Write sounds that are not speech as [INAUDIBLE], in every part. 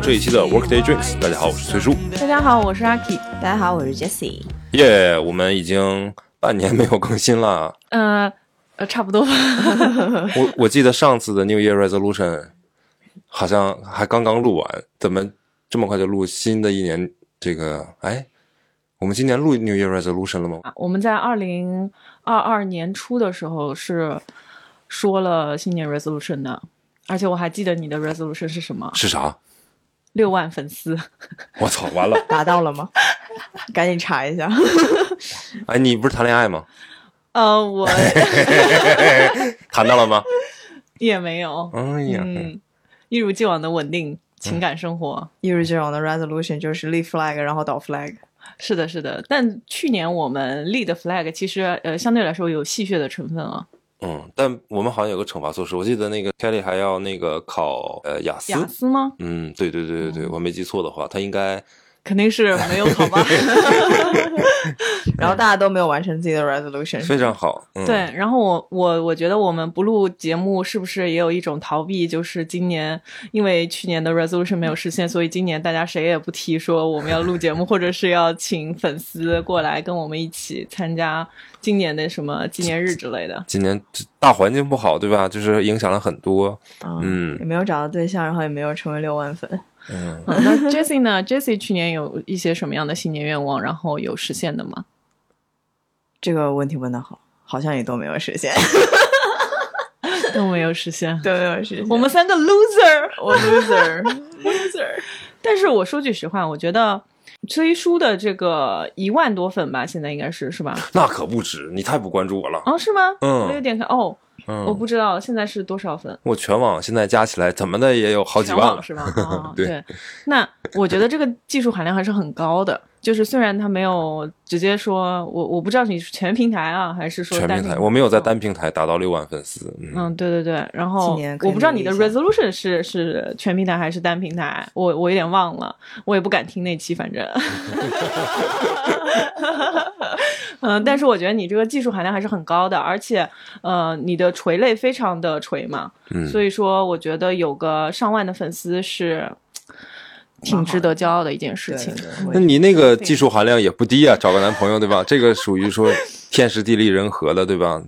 这一期的 Workday Drinks。大家好，我是崔叔。大家好，我是阿 K。大家好，我是 Jessie。耶，我们已经半年没有更新了。嗯，呃，差不多吧。[LAUGHS] 我我记得上次的 New Year Resolution 好像还刚刚录完，怎么这么快就录新的一年？这个，哎，我们今年录 New Year Resolution 了吗？我们在二零二二年初的时候是说了新年 resolution 的，而且我还记得你的 resolution 是什么？是啥？六万粉丝。[LAUGHS] 我操，完了！[LAUGHS] 达到了吗？[LAUGHS] 赶紧查一下。哎，你不是谈恋爱吗？呃，我谈到了吗？也没有。哎呀，嗯，一如既往的稳定情感生活。一如既往的 resolution 就是立 flag，然后倒 flag。是的，是的。但去年我们立的 flag 其实呃相对来说有戏谑的成分啊。嗯，但我们好像有个惩罚措施，我记得那个 Kelly 还要那个考呃雅思。雅思吗？嗯，对对对对对，我没记错的话，他应该肯定是没有考吧。[LAUGHS] 然后大家都没有完成自己的 resolution。非常好。嗯、对，然后我我我觉得我们不录节目是不是也有一种逃避？就是今年因为去年的 resolution 没有实现，所以今年大家谁也不提说我们要录节目，或者是要请粉丝过来跟我们一起参加今年的什么纪念日之类的。今年大环境不好，对吧？就是影响了很多。嗯也没有找到对象，然后也没有成为六万粉。嗯，嗯那 Jessie 呢？Jessie 去年有一些什么样的新年愿望，然后有实现的吗？这个问题问的好，好像也都没有实现，[LAUGHS] 都没有实现。[LAUGHS] 都没有实现。我们三个 loser。我 loser [LAUGHS] loser。但是我说句实话，我觉得崔叔的这个一万多粉吧，现在应该是是吧？那可不止，你太不关注我了。哦，是吗？嗯我有点看哦，嗯，我不知道现在是多少粉，我全网现在加起来怎么的也有好几万了。是吧？[LAUGHS] 哦对对，那我觉得这个技术含量还是很高的。就是虽然他没有直接说，我我不知道你是全平台啊，还是说单全平台，我没有在单平台达到六万粉丝。嗯，嗯，对对对，然后我不知道你的 resolution 是是全平台还是单平台，我我有点忘了，我也不敢听那期，反正。[LAUGHS] 嗯，但是我觉得你这个技术含量还是很高的，而且呃，你的垂类非常的垂嘛，嗯所以说我觉得有个上万的粉丝是挺值得骄傲的一件事情。那你那个技术含量也不低啊，找个男朋友对吧？[LAUGHS] 这个属于说天时地利人和的对吧？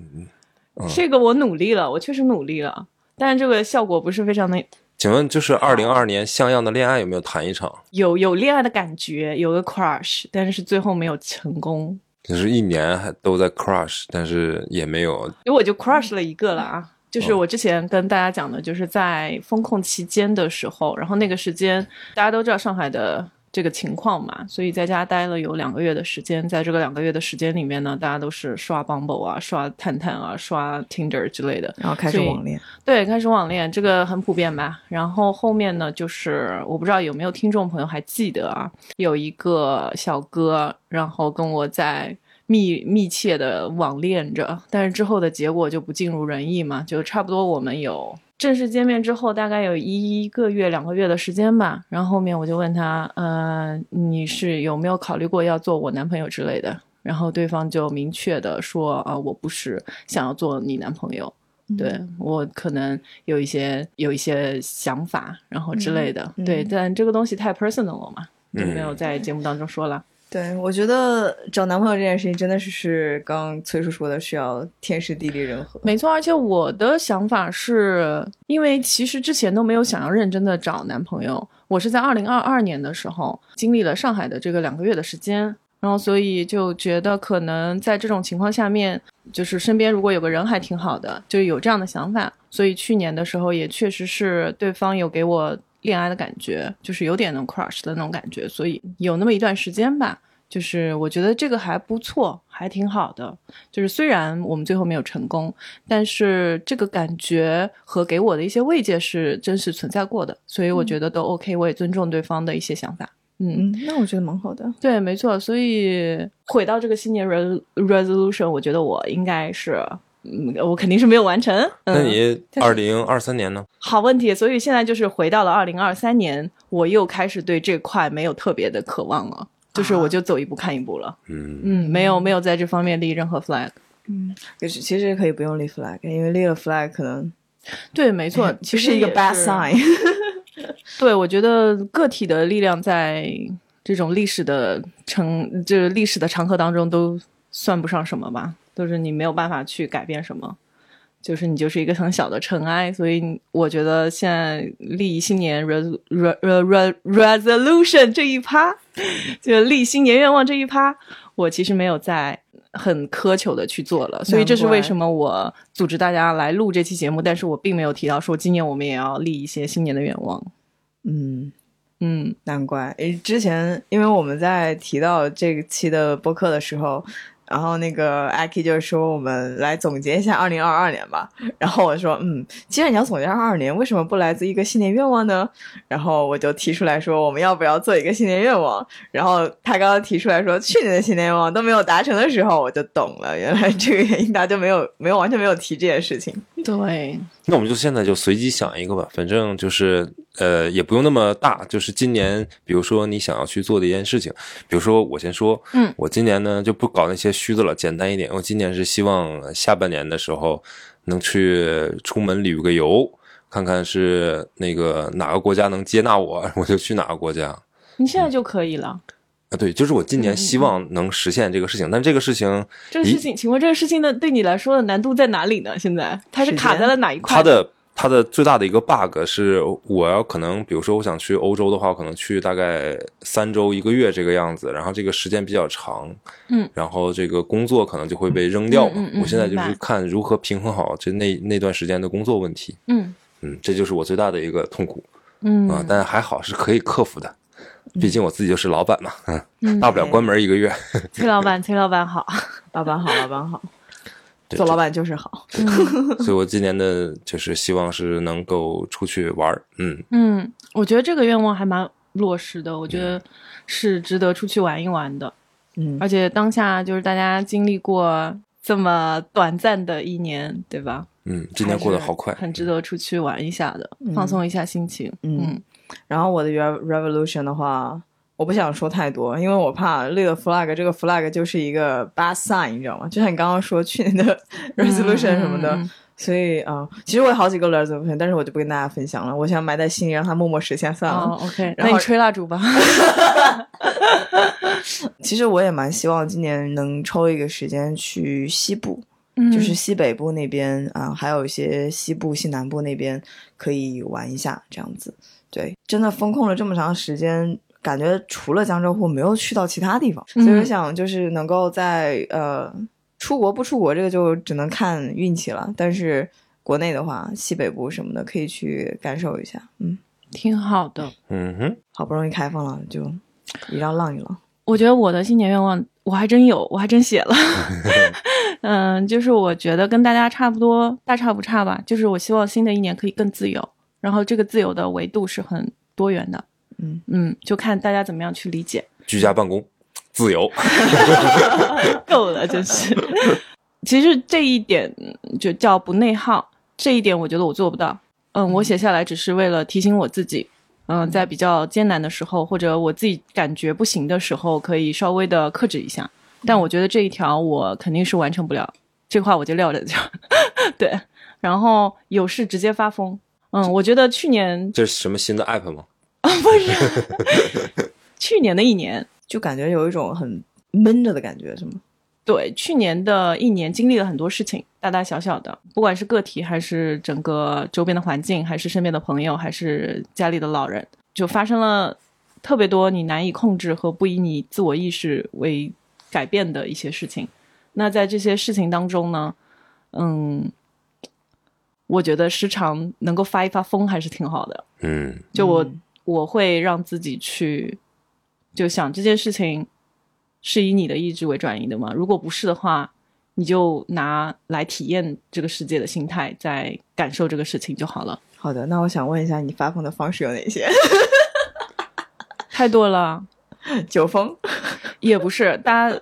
这个我努力了，我确实努力了，但是这个效果不是非常的请问就是二零二年像样的恋爱有没有谈一场？有有恋爱的感觉，有个 crush，但是最后没有成功。就是一年还都在 crush，但是也没有因为我就 crush 了一个了啊，就是我之前跟大家讲的，就是在风控期间的时候，然后那个时间大家都知道上海的这个情况嘛，所以在家待了有两个月的时间，在这个两个月的时间里面呢，大家都是刷 Bumble 啊、刷探探啊、刷 Tinder 之类的，然后开始网恋。对，开始网恋，这个很普遍吧。然后后面呢，就是我不知道有没有听众朋友还记得啊，有一个小哥，然后跟我在密密切的网恋着，但是之后的结果就不尽如人意嘛，就差不多我们有。正式见面之后，大概有一个月、两个月的时间吧。然后后面我就问他，呃，你是有没有考虑过要做我男朋友之类的？然后对方就明确的说，啊、我不是想要做你男朋友。对我可能有一些有一些想法，然后之类的，嗯对，但这个东西太 personal 了嘛，就嗯没有在节目当中说了。对，我觉得找男朋友这件事情真的是是刚崔叔说的，需要天时地利人和。没错，而且我的想法是，因为其实之前都没有想要认真的找男朋友，我是在二零二二年的时候经历了上海的这个两个月的时间，然后所以就觉得可能在这种情况下面，就是身边如果有个人还挺好的，就有这样的想法，所以去年的时候也确实是对方有给我恋爱的感觉，就是有点那种 crush 的那种感觉，所以有那么一段时间吧。就是我觉得这个还不错，还挺好的。就是虽然我们最后没有成功，但是这个感觉和给我的一些慰藉是真实存在过的，所以我觉得都 OK，我也尊重对方的一些想法。嗯，嗯，那我觉得蛮好的。对，没错。所以回到这个新年 res resolution，我觉得我应该是，嗯，我肯定是没有完成。嗯、那你二零二三年呢？好问题，所以现在就是回到了二零二三年，我又开始对这块没有特别的渴望了，就是我就走一步看一步了。嗯，嗯，没有没有在这方面立任何 flag。嗯就是其实可以不用立 flag，因为立了 flag 可能 [LAUGHS] 对，没错，其实是一个 bad sign。[LAUGHS] 对，我觉得个体的力量在这种历史的成，就是历史的长河当中都算不上什么吧，都是你没有办法去改变什么，就是你就是一个很小的尘埃。所以我觉得现在立新年 res re re resolution 这一趴，就立新年愿望这一趴，我其实没有在很苛求的去做了。所以这是为什么我组织大家来录这期节目，但是我并没有提到说今年我们也要立一些新年的愿望。嗯，嗯。难怪，诶，之前因为我们在提到这期的播客的时候，然后那个艾 k 就是说我们来总结一下二零二二年吧。然后我说，嗯，既然你要总结二二年，为什么不来自一个新年愿望呢？然后我就提出来说，我们要不要做一个新年愿望？然后他刚刚提出来说，去年的新年愿望都没有达成的时候，我就懂了，原来这个原因，他就没有没有完全没有提这件事情。对，那我们就现在就随机想一个吧，反正就是呃，也不用那么大，就是今年，比如说你想要去做的一件事情，比如说我先说，嗯，我今年呢就不搞那些虚的了，简单一点。我今年是希望下半年的时候能去出门旅个游，看看是那个哪个国家能接纳我，我就去哪个国家。你现在就可以了。啊，对，就是我今年希望能实现这个事情，但这个事情这个事情，请问这个事情的对你来说的难度在哪里呢？现在它是卡在了哪一块？它的它的最大的一个 bug 是，我要可能，比如说我想去欧洲的话，我可能去大概三周一个月这个样子，然后这个时间比较长，嗯，然后这个工作可能就会被扔掉嘛。嗯嗯嗯我现在就是看如何平衡好这那那段时间的工作问题，嗯。嗯，这就是我最大的一个痛苦。嗯。啊，但还好是可以克服的，毕竟我自己就是老板嘛，嗯，嗯，大不了关门一个月。[LAUGHS] 崔老板，崔老板好。老板好，老板好，对做老板就是好。嗯 [LAUGHS] 所以我今年的就是希望是能够出去玩儿，嗯，嗯，我觉得这个愿望还蛮落实的，我觉得是值得出去玩一玩的。嗯而且当下就是大家经历过这么短暂的一年，对吧？嗯，今年过得好快，很值得出去玩一下的，放松一下心情。嗯嗯然后我的 re- revolution 的话，我不想说太多，因为我怕立了 flag，这个 flag 就是一个 bad sign，你知道吗？就像你刚刚说去年的 resolution 什么的，所以啊、呃其实我有好几个 resolution，但是我就不跟大家分享了，我想埋在心里，让它默默实现算了。哦，OK，那你吹蜡烛吧。[LAUGHS] 其实我也蛮希望今年能抽一个时间去西部，嗯就是西北部那边啊、还有一些西部、西南部那边可以玩一下，这样子。对，真的封控了这么长时间，感觉除了江浙沪没有去到其他地方，嗯所以我想就是能够在呃出国不出国这个就只能看运气了，但是国内的话，西北部什么的可以去感受一下。嗯，挺好的。嗯哼，好不容易开放了，就一浪浪一浪。我觉得我的新年愿望我还真有，我还真写了。[LAUGHS] 嗯，就是我觉得跟大家差不多，大差不差吧。就是我希望新的一年可以更自由，然后这个自由的维度是很多元的。嗯嗯，就看大家怎么样去理解。居家办公，自由，[LAUGHS] 够了，真是。其实这一点嗯就叫不内耗，这一点我觉得我做不到。嗯，我写下来只是为了提醒我自己，嗯，在比较艰难的时候，或者我自己感觉不行的时候，可以稍微的克制一下。但我觉得这一条我肯定是完成不了，这话我就撂着就。[LAUGHS] 对，然后有事直接发疯。嗯，我觉得去年这是什么新的 app 吗？[LAUGHS] [LAUGHS] 去年的一年，就感觉有一种很闷着的感觉，是吗？对，去年的一年经历了很多事情，大大小小的，不管是个体，还是整个周边的环境，还是身边的朋友，还是家里的老人，就发生了特别多你难以控制和不以你自我意识为改变的一些事情。那在这些事情当中呢，嗯，我觉得时常能够发一发疯还是挺好的。嗯就我、嗯我会让自己去就想这件事情是以你的意志为转移的吗？如果不是的话，你就拿来体验这个世界的心态，在感受这个事情就好了。好的，那我想问一下，你发疯的方式有哪些？太多了，[LAUGHS] 酒疯，也不是大家。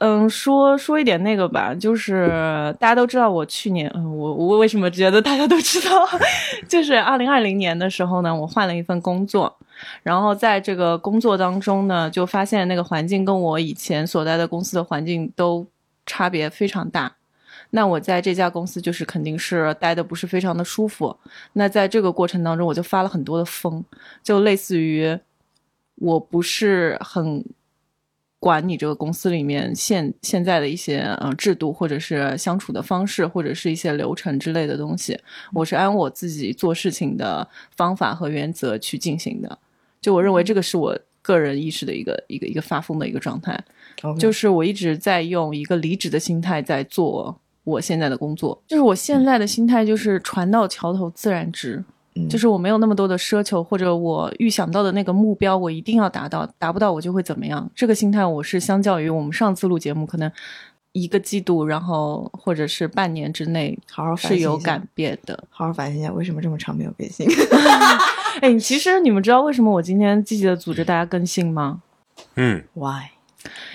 嗯，说说一点那个吧，就是 [LAUGHS] 大家都知道我去年，嗯，我我为什么觉得大家都知道？[LAUGHS] 就是二零二零年的时候呢，我换了一份工作，然后在这个工作当中呢，就发现那个环境跟我以前所在的公司的环境都差别非常大。那我在这家公司就是肯定是待的不是非常的舒服。那在这个过程当中，我就发了很多的疯，就类似于我不是很管你这个公司里面现现在的一些呃制度，或者是相处的方式，或者是一些流程之类的东西，我是按我自己做事情的方法和原则去进行的。就我认为这个是我个人意识的一个一个一个发疯的一个状态。就是我一直在用一个离职的心态在做我现在的工作，就是我现在的心态就是船到桥头自然直，嗯就是我没有那么多的奢求，或者我预想到的那个目标我一定要达到，达不到我就会怎么样。这个心态我是相较于我们上次录节目可能一个季度，然后或者是半年之内好好反是有改变的。好好反省一下，为什么这么长没有更新？[LAUGHS] 哎，其实你们知道为什么我今天积极的组织大家更新吗？嗯 Why？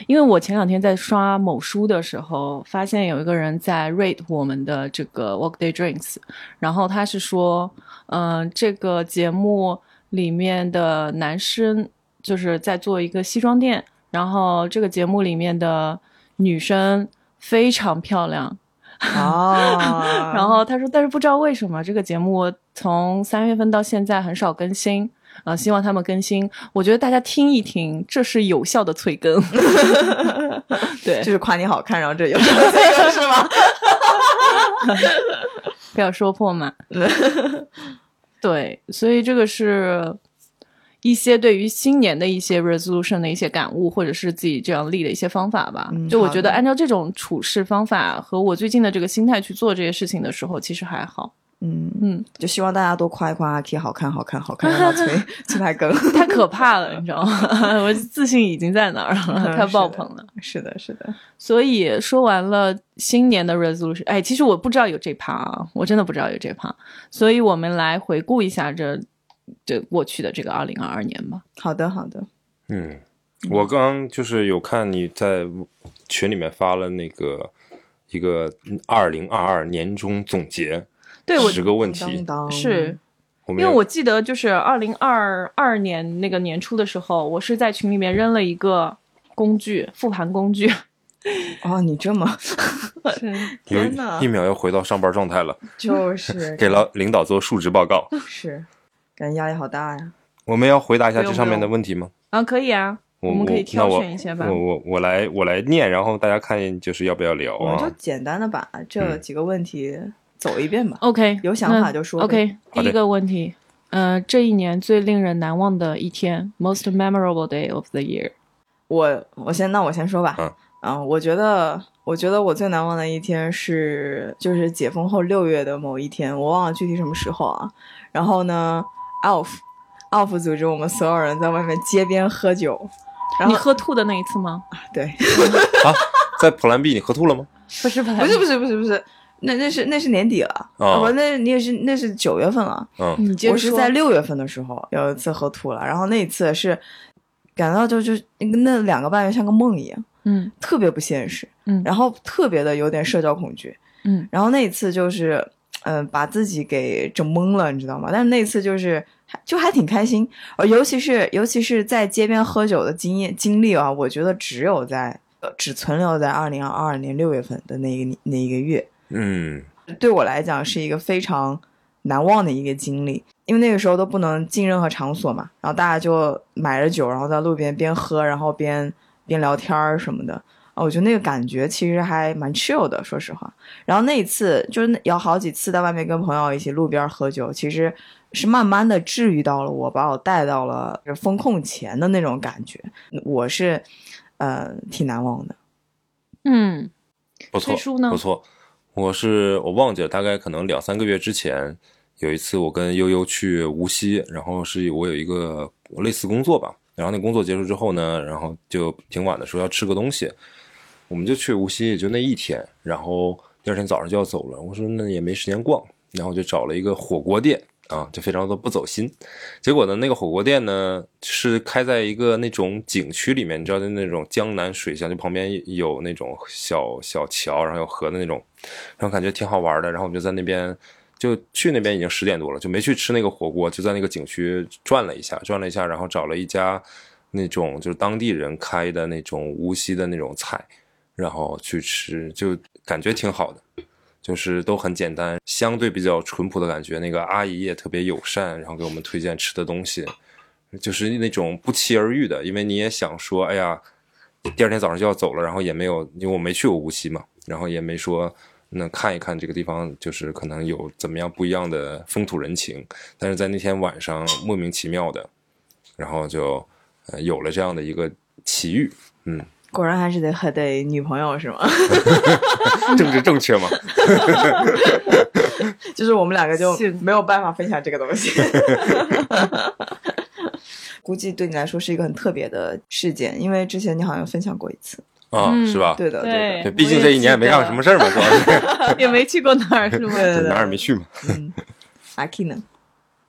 因为我前两天在刷某书的时候，发现有一个人在 rate 我们的这个 Workday Drinks，然后他是说，嗯、这个节目里面的男生就是在做一个西装店，然后这个节目里面的女生非常漂亮，哦，[LAUGHS] 然后他说，但是不知道为什么这个节目从三月份到现在很少更新。啊、希望他们更新。我觉得大家听一听，这是有效的催更。[LAUGHS] 对就，是夸你好看，然后这有效催更是吗？[LAUGHS] 不要说破嘛。[LAUGHS] 对，所以这个是一些对于新年的一些 resolution 的一些感悟，或者是自己这样立的一些方法吧。嗯就我觉得按照这种处事方法和我最近的这个心态去做这些事情的时候，其实还好。嗯，嗯，就希望大家多夸一夸阿 K 好看，好看，好看，让他催催他更。[LAUGHS] 太可怕了，你知道吗？[LAUGHS] 我自信已经在那儿了，[LAUGHS] 嗯太爆是的棚了。是的，是的，所以说完了新年的 resolution，哎，其实我不知道有这趴啊，我真的不知道有这趴，所以我们来回顾一下这这过去的这个二零二二年吧。好的，好的。嗯，我刚就是有看你在群里面发了那个一个二零二二年终总结，对我十个问题，是。因为我记得就是二零二二年那个年初的时候，我是在群里面扔了一个工具复盘工具，哦，你这么 [LAUGHS] [LAUGHS] 天呐一秒要回到上班状态了，就是。[LAUGHS] 给了领导做述职报告。是，感觉压力好大呀。我们要回答一下这上面的问题吗？啊，可以啊，我们可以挑选一些吧。我。我我来我来念，然后大家看就是要不要聊我们就啊？简单的把这嗯。几个问题走一遍吧。OK，有想法就说 OK，第一个问题，呃，这一年最令人难忘的一天，most memorable day of the year。我我先那我先说吧。嗯啊，我觉得我觉得我最难忘的一天是就是解封后六月的某一天，我忘了具体什么时候啊。然后呢，Alf Alf 组织我们所有人在外面街边喝酒，然你喝吐的那一次吗？[LAUGHS] 对，啊，在普兰 B 你喝吐了吗？不是，不不是不是不是不是，那那是那是年底了，不，那你也是那是九月份了。嗯。你接。我是在六月份的时候有一次喝吐了，然后那一次是感到就就那两个半月像个梦一样，嗯。特别不现实，嗯。然后特别的有点社交恐惧，嗯。然后那一次就是嗯、呃把自己给整懵了，你知道吗？但是那次就是还就还挺开心，呃，尤其是尤其是在街边喝酒的经验经历啊，我觉得只有在呃只存留在二零二二年六月份的那一个那一个月，嗯对我来讲是一个非常难忘的一个经历，因为那个时候都不能进任何场所嘛，然后大家就买着酒，然后在路边边喝，然后边边聊天儿什么的。啊，我觉得那个感觉其实还蛮 chill 的，说实话。然后那一次就是那有好几次在外面跟朋友一起路边喝酒，其实是慢慢的治愈到了我，把我带到了风控前的那种感觉，我是呃挺难忘的。嗯不错不错。我是我忘记了，大概可能两三个月之前有一次，我跟悠悠去无锡，然后是我有一个类似工作吧，然后那工作结束之后呢，然后就挺晚的时候要吃个东西，我们就去无锡，也就那一天，然后第二天早上就要走了，我说那也没时间逛，然后就找了一个火锅店啊，就非常的不走心。结果呢，那个火锅店呢是开在一个那种景区里面，你知道，就那种江南水乡，就旁边有那种小小桥，然后有河的那种，然后感觉挺好玩的。然后我们就在那边，就去那边已经十点多了，就没去吃那个火锅，就在那个景区转了一下，转了一下，然后找了一家那种就是当地人开的那种无锡的那种菜。然后去吃，就感觉挺好的，就是都很简单，相对比较淳朴的感觉。那个阿姨也特别友善，然后给我们推荐吃的东西，就是那种不期而遇的。因为你也想说，哎呀，第二天早上就要走了，然后也没有，因为我没去过无锡嘛，然后也没说那看一看这个地方，就是可能有怎么样不一样的风土人情。但是在那天晚上，莫名其妙的，然后就呃有了这样的一个奇遇，嗯。果然还是得还得女朋友是吗？[LAUGHS] 政治正确吗？[LAUGHS] 就是我们两个就没有办法分享这个东西。[LAUGHS] 估计对你来说是一个很特别的事件，因为之前你好像分享过一次。啊、嗯是吧？对的，对对，毕竟这一年也没干过什么事儿嘛，主要是也没去过哪儿，是吗？对对对，哪儿也没去嘛。嗯，阿 K 呢？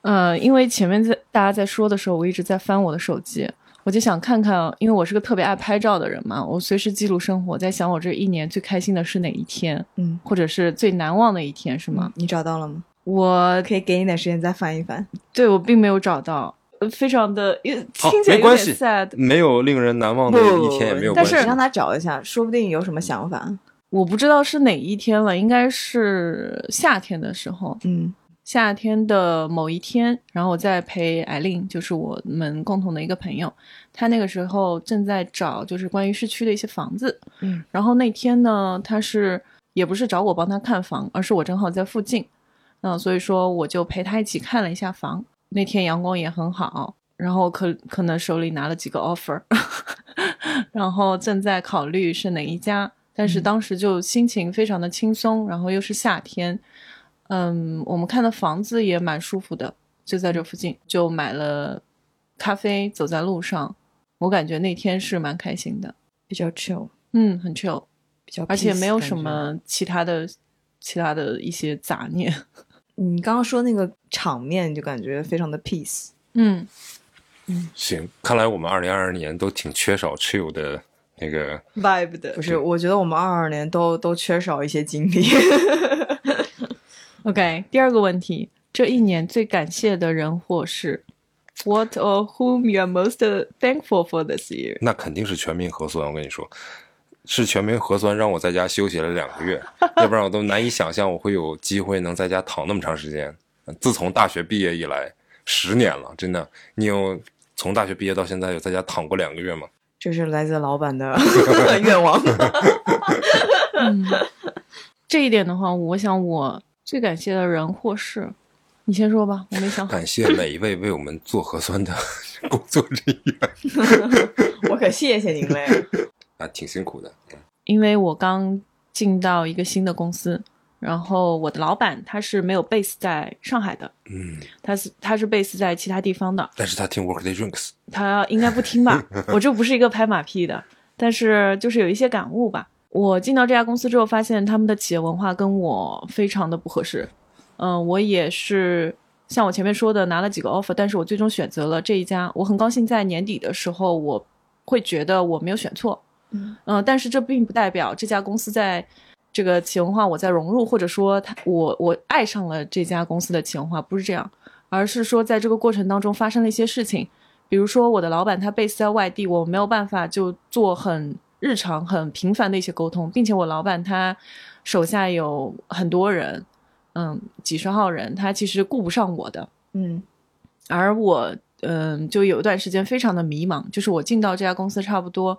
呃，因为前面在大家在说的时候，我一直在翻我的手机，我就想看看，因为我是个特别爱拍照的人嘛，我随时记录生活，在想我这一年最开心的是哪一天，嗯，或者是最难忘的一天，是吗？你找到了吗？我可以给你点时间再翻一翻。对我并没有找到，呃非常的因为好听起来有点 sad。没有令人难忘的一天也没有关系但是你。让他找一下，说不定有什么想法。我不知道是哪一天了，应该是夏天的时候，嗯夏天的某一天，然后我在陪艾琳，就是我们共同的一个朋友，他那个时候正在找就是关于市区的一些房子，嗯，然后那天呢，他是也不是找我帮他看房，而是我正好在附近，嗯，所以说我就陪他一起看了一下房。那天阳光也很好，然后可可能手里拿了几个 offer，[LAUGHS] 然后正在考虑是哪一家，但是当时就心情非常的轻松，然后又是夏天，嗯，我们看的房子也蛮舒服的，就在这附近，就买了咖啡，走在路上，我感觉那天是蛮开心的，比较 chill，嗯，很 chill，比较 peace 而且没有。什么其他的其他的一些杂念，[LAUGHS] 你刚刚说那个场面，就感觉非常的 peace。嗯，行，看来我们二零二二年都挺缺少 chill 的那个 vibe 的不是，我觉得我们二二年都都缺少一些经历。[LAUGHS] OK，第二个问题，这一年最感谢的人或事，What or whom you are most thankful for this year？那肯定是全民核酸。我跟你说，是全民核酸让我在家休息了两个月，[LAUGHS] 要不然我都难以想象我会有机会能在家躺那么长时间。自从大学毕业以来，十年了，真的，你有从大学毕业到现在有在家躺过两个月吗？这是来自老板的 [LAUGHS] 愿望。嗯，这一点的话，我想我最感谢的人或事，你先说吧，我没想好。感谢每一位为我们做核酸的 [LAUGHS] 工作人员 [LAUGHS] 我可谢谢您嘞。[LAUGHS] 啊，挺辛苦的。因为我刚进到一个新的公司，然后我的老板他是没有 base 在上海的，嗯，他是他是 base 在其他地方的，但是他听 Workday Drinks，他应该不听吧？我这不是一个拍马屁的，但是就是有一些感悟吧。我进到这家公司之后，发现他们的企业文化跟我非常的不合适。嗯、我也是像我前面说的，拿了几个 offer，但是我最终选择了这一家。我很高兴在年底的时候，我会觉得我没有选错。嗯嗯、但是这并不代表这家公司在这个企业文化我在融入，或者说他我我爱上了这家公司的企业文化，不是这样，而是说在这个过程当中发生了一些事情。比如说我的老板他 base 在外地，我没有办法就做很日常、很频繁的一些沟通，并且我老板他手下有很多人，嗯，几十号人，他其实顾不上我的。嗯而我，嗯，就有一段时间非常的迷茫，就是我进到这家公司差不多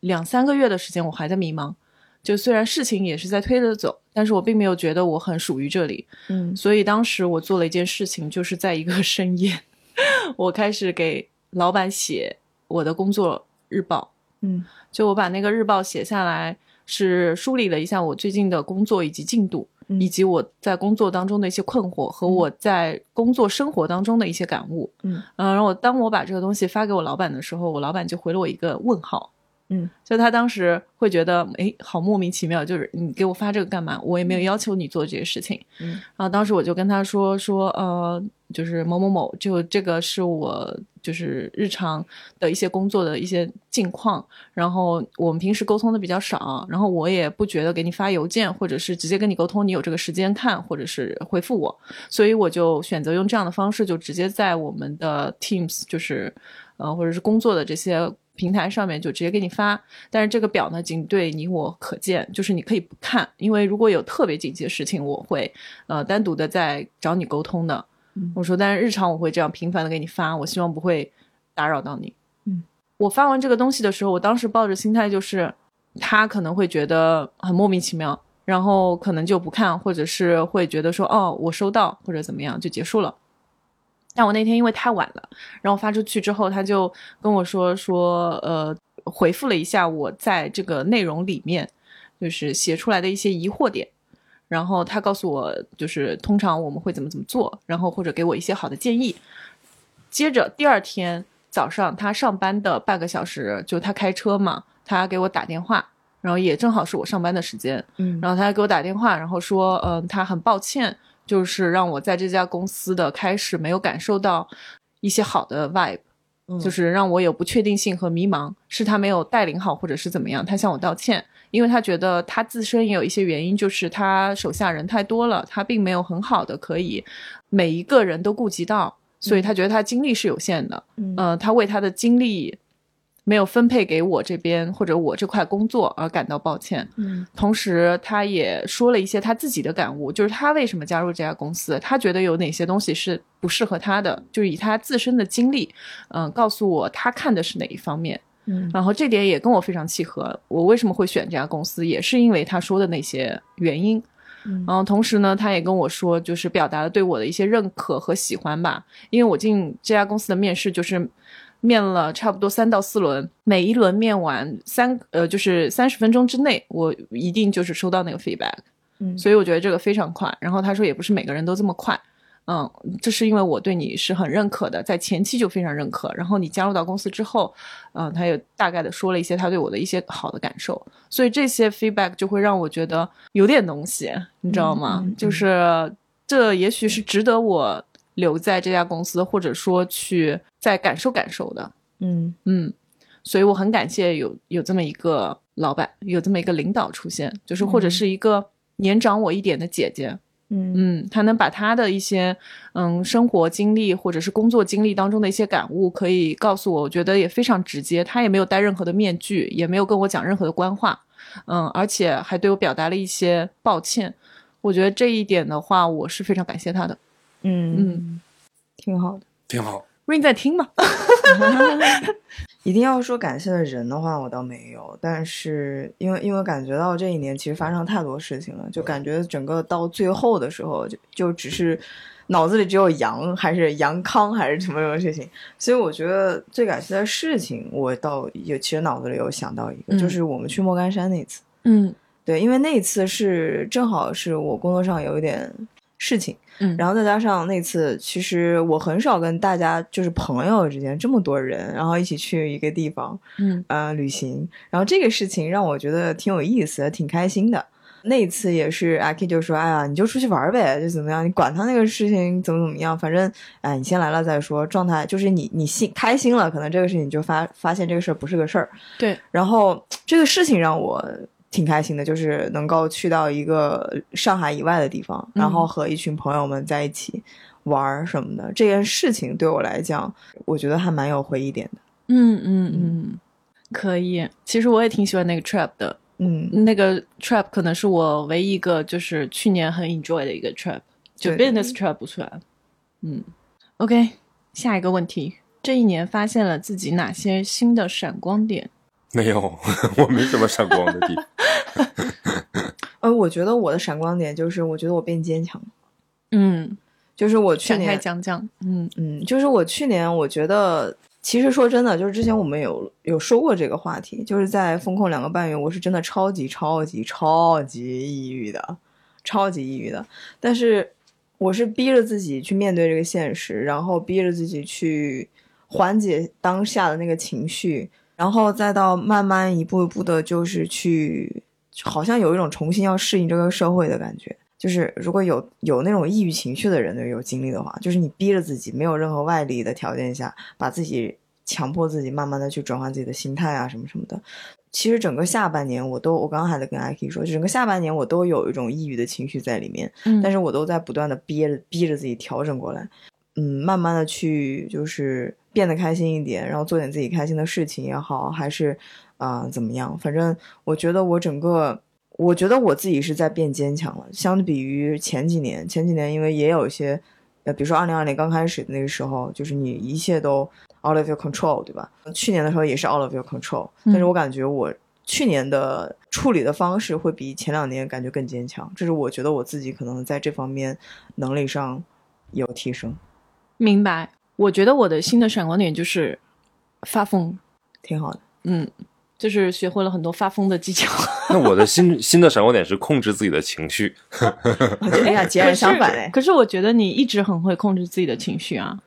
两三个月的时间，我还在迷茫。就虽然事情也是在推着走，但是我并没有觉得我很属于这里。嗯所以当时我做了一件事情，就是在一个深夜，[LAUGHS] 我开始给老板写我的工作日报。嗯就我把那个日报写下来，是梳理了一下我最近的工作以及进度，嗯以及我在工作当中的一些困惑和我在工作生活当中的一些感悟。嗯嗯，然后我当我把这个东西发给我老板的时候，我老板就回了我一个问号。嗯，就他当时会觉得，哎，好莫名其妙，就是你给我发这个干嘛？我也没有要求你做这些事情。嗯然后当时我就跟他说说，呃，就是某某某，就这个是我就是日常的一些工作的一些近况，然后我们平时沟通的比较少，然后我也不觉得给你发邮件或者是直接跟你沟通，你有这个时间看或者是回复我，所以我就选择用这样的方式，就直接在我们的 Teams 就是呃或者是工作的这些平台上面就直接给你发，但是这个表呢仅对你我可见，就是你可以不看，因为如果有特别紧急的事情，我会呃单独的再找你沟通的。嗯我说，但是日常我会这样频繁的给你发，我希望不会打扰到你。嗯，我发完这个东西的时候，我当时抱着心态就是，他可能会觉得很莫名其妙，然后可能就不看，或者是会觉得说，哦，我收到或者怎么样就结束了。但我那天因为太晚了，然后发出去之后，他就跟我说说，呃，回复了一下我在这个内容里面就是写出来的一些疑惑点，然后他告诉我就是通常我们会怎么怎么做，然后或者给我一些好的建议。接着第二天早上他上班的半个小时，就他开车嘛，他给我打电话，然后也正好是我上班的时间，嗯然后他给我打电话，然后说，嗯、他很抱歉，就是让我在这家公司的开始没有感受到一些好的 vibe，嗯就是让我有不确定性和迷茫，是他没有带领好，或者是怎么样，他向我道歉，因为他觉得他自身也有一些原因，就是他手下人太多了，他并没有很好的可以每一个人都顾及到，所以他觉得他精力是有限的，嗯呃，他为他的精力没有分配给我这边或者我这块工作而感到抱歉。嗯同时，他也说了一些他自己的感悟，就是他为什么加入这家公司，他觉得有哪些东西是不适合他的，就是以他自身的经历，嗯、告诉我他看的是哪一方面。嗯然后这点也跟我非常契合。我为什么会选这家公司，也是因为他说的那些原因。嗯然后同时呢，他也跟我说，就是表达了对我的一些认可和喜欢吧。因为我进这家公司的面试就是面了差不多三到四轮，每一轮面完三呃就是三十分钟之内，我一定就是收到那个 feedback。嗯所以我觉得这个非常快。然后他说也不是每个人都这么快，嗯，这是因为我对你是很认可的，在前期就非常认可。然后你加入到公司之后，嗯，他也大概的说了一些他对我的一些好的感受，所以这些 feedback 就会让我觉得有点东西，你知道吗？嗯嗯嗯就是这也许是值得我留在这家公司，或者说去再感受感受的。嗯嗯，所以我很感谢有有这么一个老板，有这么一个领导出现，就是或者嗯是一个年长我一点的姐姐，嗯嗯，他能把他的一些嗯生活经历或者是工作经历当中的一些感悟，可以告诉我，我觉得也非常直接。他也没有戴任何的面具，也没有跟我讲任何的官话，嗯，而且还对我表达了一些抱歉。我觉得这一点的话，我是非常感谢他的。嗯嗯，挺好的。挺好。Rain 在听吗？[LAUGHS] 一定要说感谢的人的话，我倒没有。但是因为因为感觉到这一年其实发生太多事情了，就感觉整个到最后的时候，就就只是脑子里只有杨还是杨康还是什么什么事情。所以我觉得最感谢的事情，我倒也其实脑子里有想到一个，嗯就是我们去莫干山那次。嗯对，因为那一次是正好是我工作上有一点事情，嗯，然后再加上那次，其实我很少跟大家就是朋友之间这么多人，然后一起去一个地方，嗯呃，旅行。然后这个事情让我觉得挺有意思的，挺开心的。那一次也是阿 K 就说：“哎呀，你就出去玩呗，就怎么样？你管他那个事情怎么怎么样，反正哎，你先来了再说。状态就是你你心开心了，可能这个事情就发发现这个事儿不是个事儿。对，然后这个事情让我挺开心的，就是能够去到一个上海以外的地方，嗯然后和一群朋友们在一起玩儿什么的。这件事情对我来讲，我觉得还蛮有回忆点的。嗯嗯嗯，可以。其实我也挺喜欢那个 trap 的，嗯，那个 trap 可能是我唯一一个就是去年很 enjoy 的一个 trap，就对 business trap 不算。嗯，OK，下一个问题，这一年发现了自己哪些新的闪光点？没有，[LAUGHS] 我没什么闪光的地方。[LAUGHS] 呃，我觉得我的闪光点就是，我觉得我变坚强了。嗯，就是我去年，讲讲。嗯嗯，就是我去年，我觉得其实说真的，就是之前我们有有说过这个话题，就是在风控两个半月，我是真的超级超级超级抑郁的，超级抑郁的。但是我是逼着自己去面对这个现实，然后逼着自己去缓解当下的那个情绪，然后再到慢慢一步一步的，就是去，好像有一种重新要适应这个社会的感觉。就是如果有有那种抑郁情绪的人的有经历的话，就是你逼着自己，没有任何外力的条件下，把自己强迫自己慢慢的去转换自己的心态啊什么什么的。其实整个下半年我都，我刚刚还在跟 IK 说，整个下半年我都有一种抑郁的情绪在里面，嗯，但是我都在不断的憋着逼着自己调整过来，嗯，慢慢的去就是变得开心一点，然后做点自己开心的事情也好，还是啊、呃怎么样？反正我觉得我整个，我觉得我自己是在变坚强了，相比于前几年，前几年因为也有一些，呃，比如说二零二零刚开始的那个时候，就是你一切都 out of your control，对吧？去年的时候也是 out of your control，但是我感觉我去年的处理的方式会比前两年感觉更坚强，这是我觉得我自己可能在这方面能力上有提升，明白。我觉得我的新的闪光点就是发疯，挺好的。嗯，就是学会了很多发疯的技巧。[LAUGHS] 那我的新 [LAUGHS] 新的闪光点是控制自己的情绪。[LAUGHS] 我觉得俩截然相反哎，可是我觉得你一直很会控制自己的情绪啊。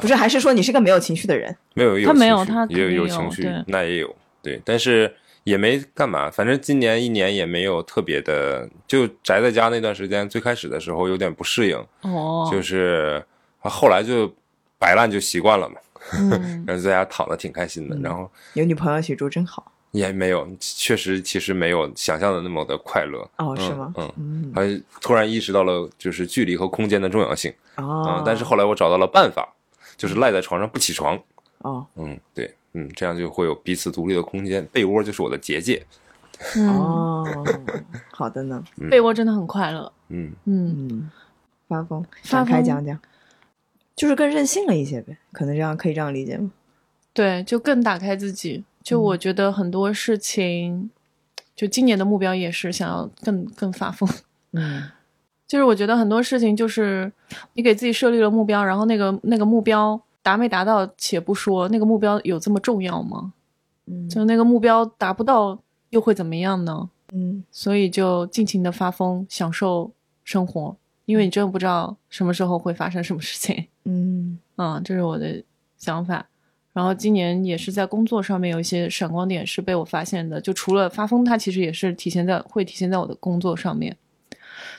不是，还是说你是个没有情绪的人？没有，他没有他也有有情绪，那也有对，但是也没干嘛，反正今年一年也没有特别的，就宅在家那段时间，最开始的时候有点不适应，哦，就是啊后来就摆烂就习惯了嘛，嗯 [LAUGHS] 然后在家躺的挺开心的，然后有女朋友一起住真好也没有，确实其实没有想象的那么的快乐。哦，是吗？嗯，嗯还突然意识到了就是距离和空间的重要性哦啊、，但是后来我找到了办法，就是赖在床上不起床。哦嗯，对，嗯，这样就会有彼此独立的空间，被窝就是我的结界。嗯，哦，[LAUGHS] 好的呢，被窝真的很快乐。嗯，嗯，嗯，发疯，发展开讲讲，就是更任性了一些呗，可能这样可以这样理解吗？对，就更打开自己。就我觉得很多事情，就今年的目标也是想要更更发疯。[LAUGHS] 嗯就是我觉得很多事情就是你给自己设立了目标，然后那个那个目标达没达到且不说，那个目标有这么重要吗？嗯就那个目标达不到又会怎么样呢？嗯所以就尽情的发疯，享受生活，因为你真的不知道什么时候会发生什么事情。嗯嗯，这是我的想法。然后今年也是在工作上面有一些闪光点是被我发现的，就除了发疯，它其实也是体现在会体现在我的工作上面。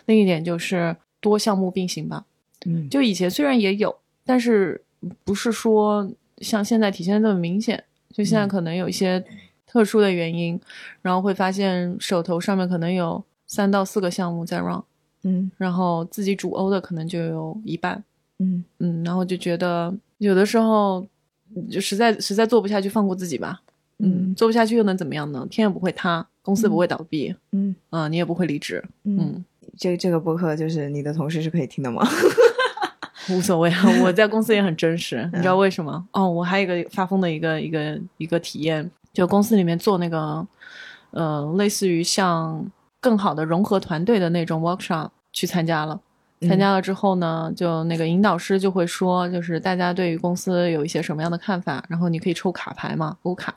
另一点就是多项目并行吧，嗯，就以前虽然也有，但是不是说像现在体现的这么明显。就现在可能有一些特殊的原因，然后会发现手头上面可能有三到四个项目在 run，嗯然后自己主欧的可能就有一半。嗯嗯，然后就觉得有的时候就实在实在做不下去，放过自己吧。嗯做不下去又能怎么样呢？天也不会塌，公司不会倒闭，嗯啊、你也不会离职，嗯，嗯，这这个播客就是你的同事是可以听的吗？[LAUGHS] 无所谓啊。我在公司也很真实，你知道为什么？哦，我还有一个发疯的一个一个一个体验，就公司里面做那个呃，类似于像更好的融合团队的那种 workshop 去参加了。参加了之后呢，就那个引导师就会说，就是大家对于公司有一些什么样的看法，然后你可以抽卡牌嘛，欧卡。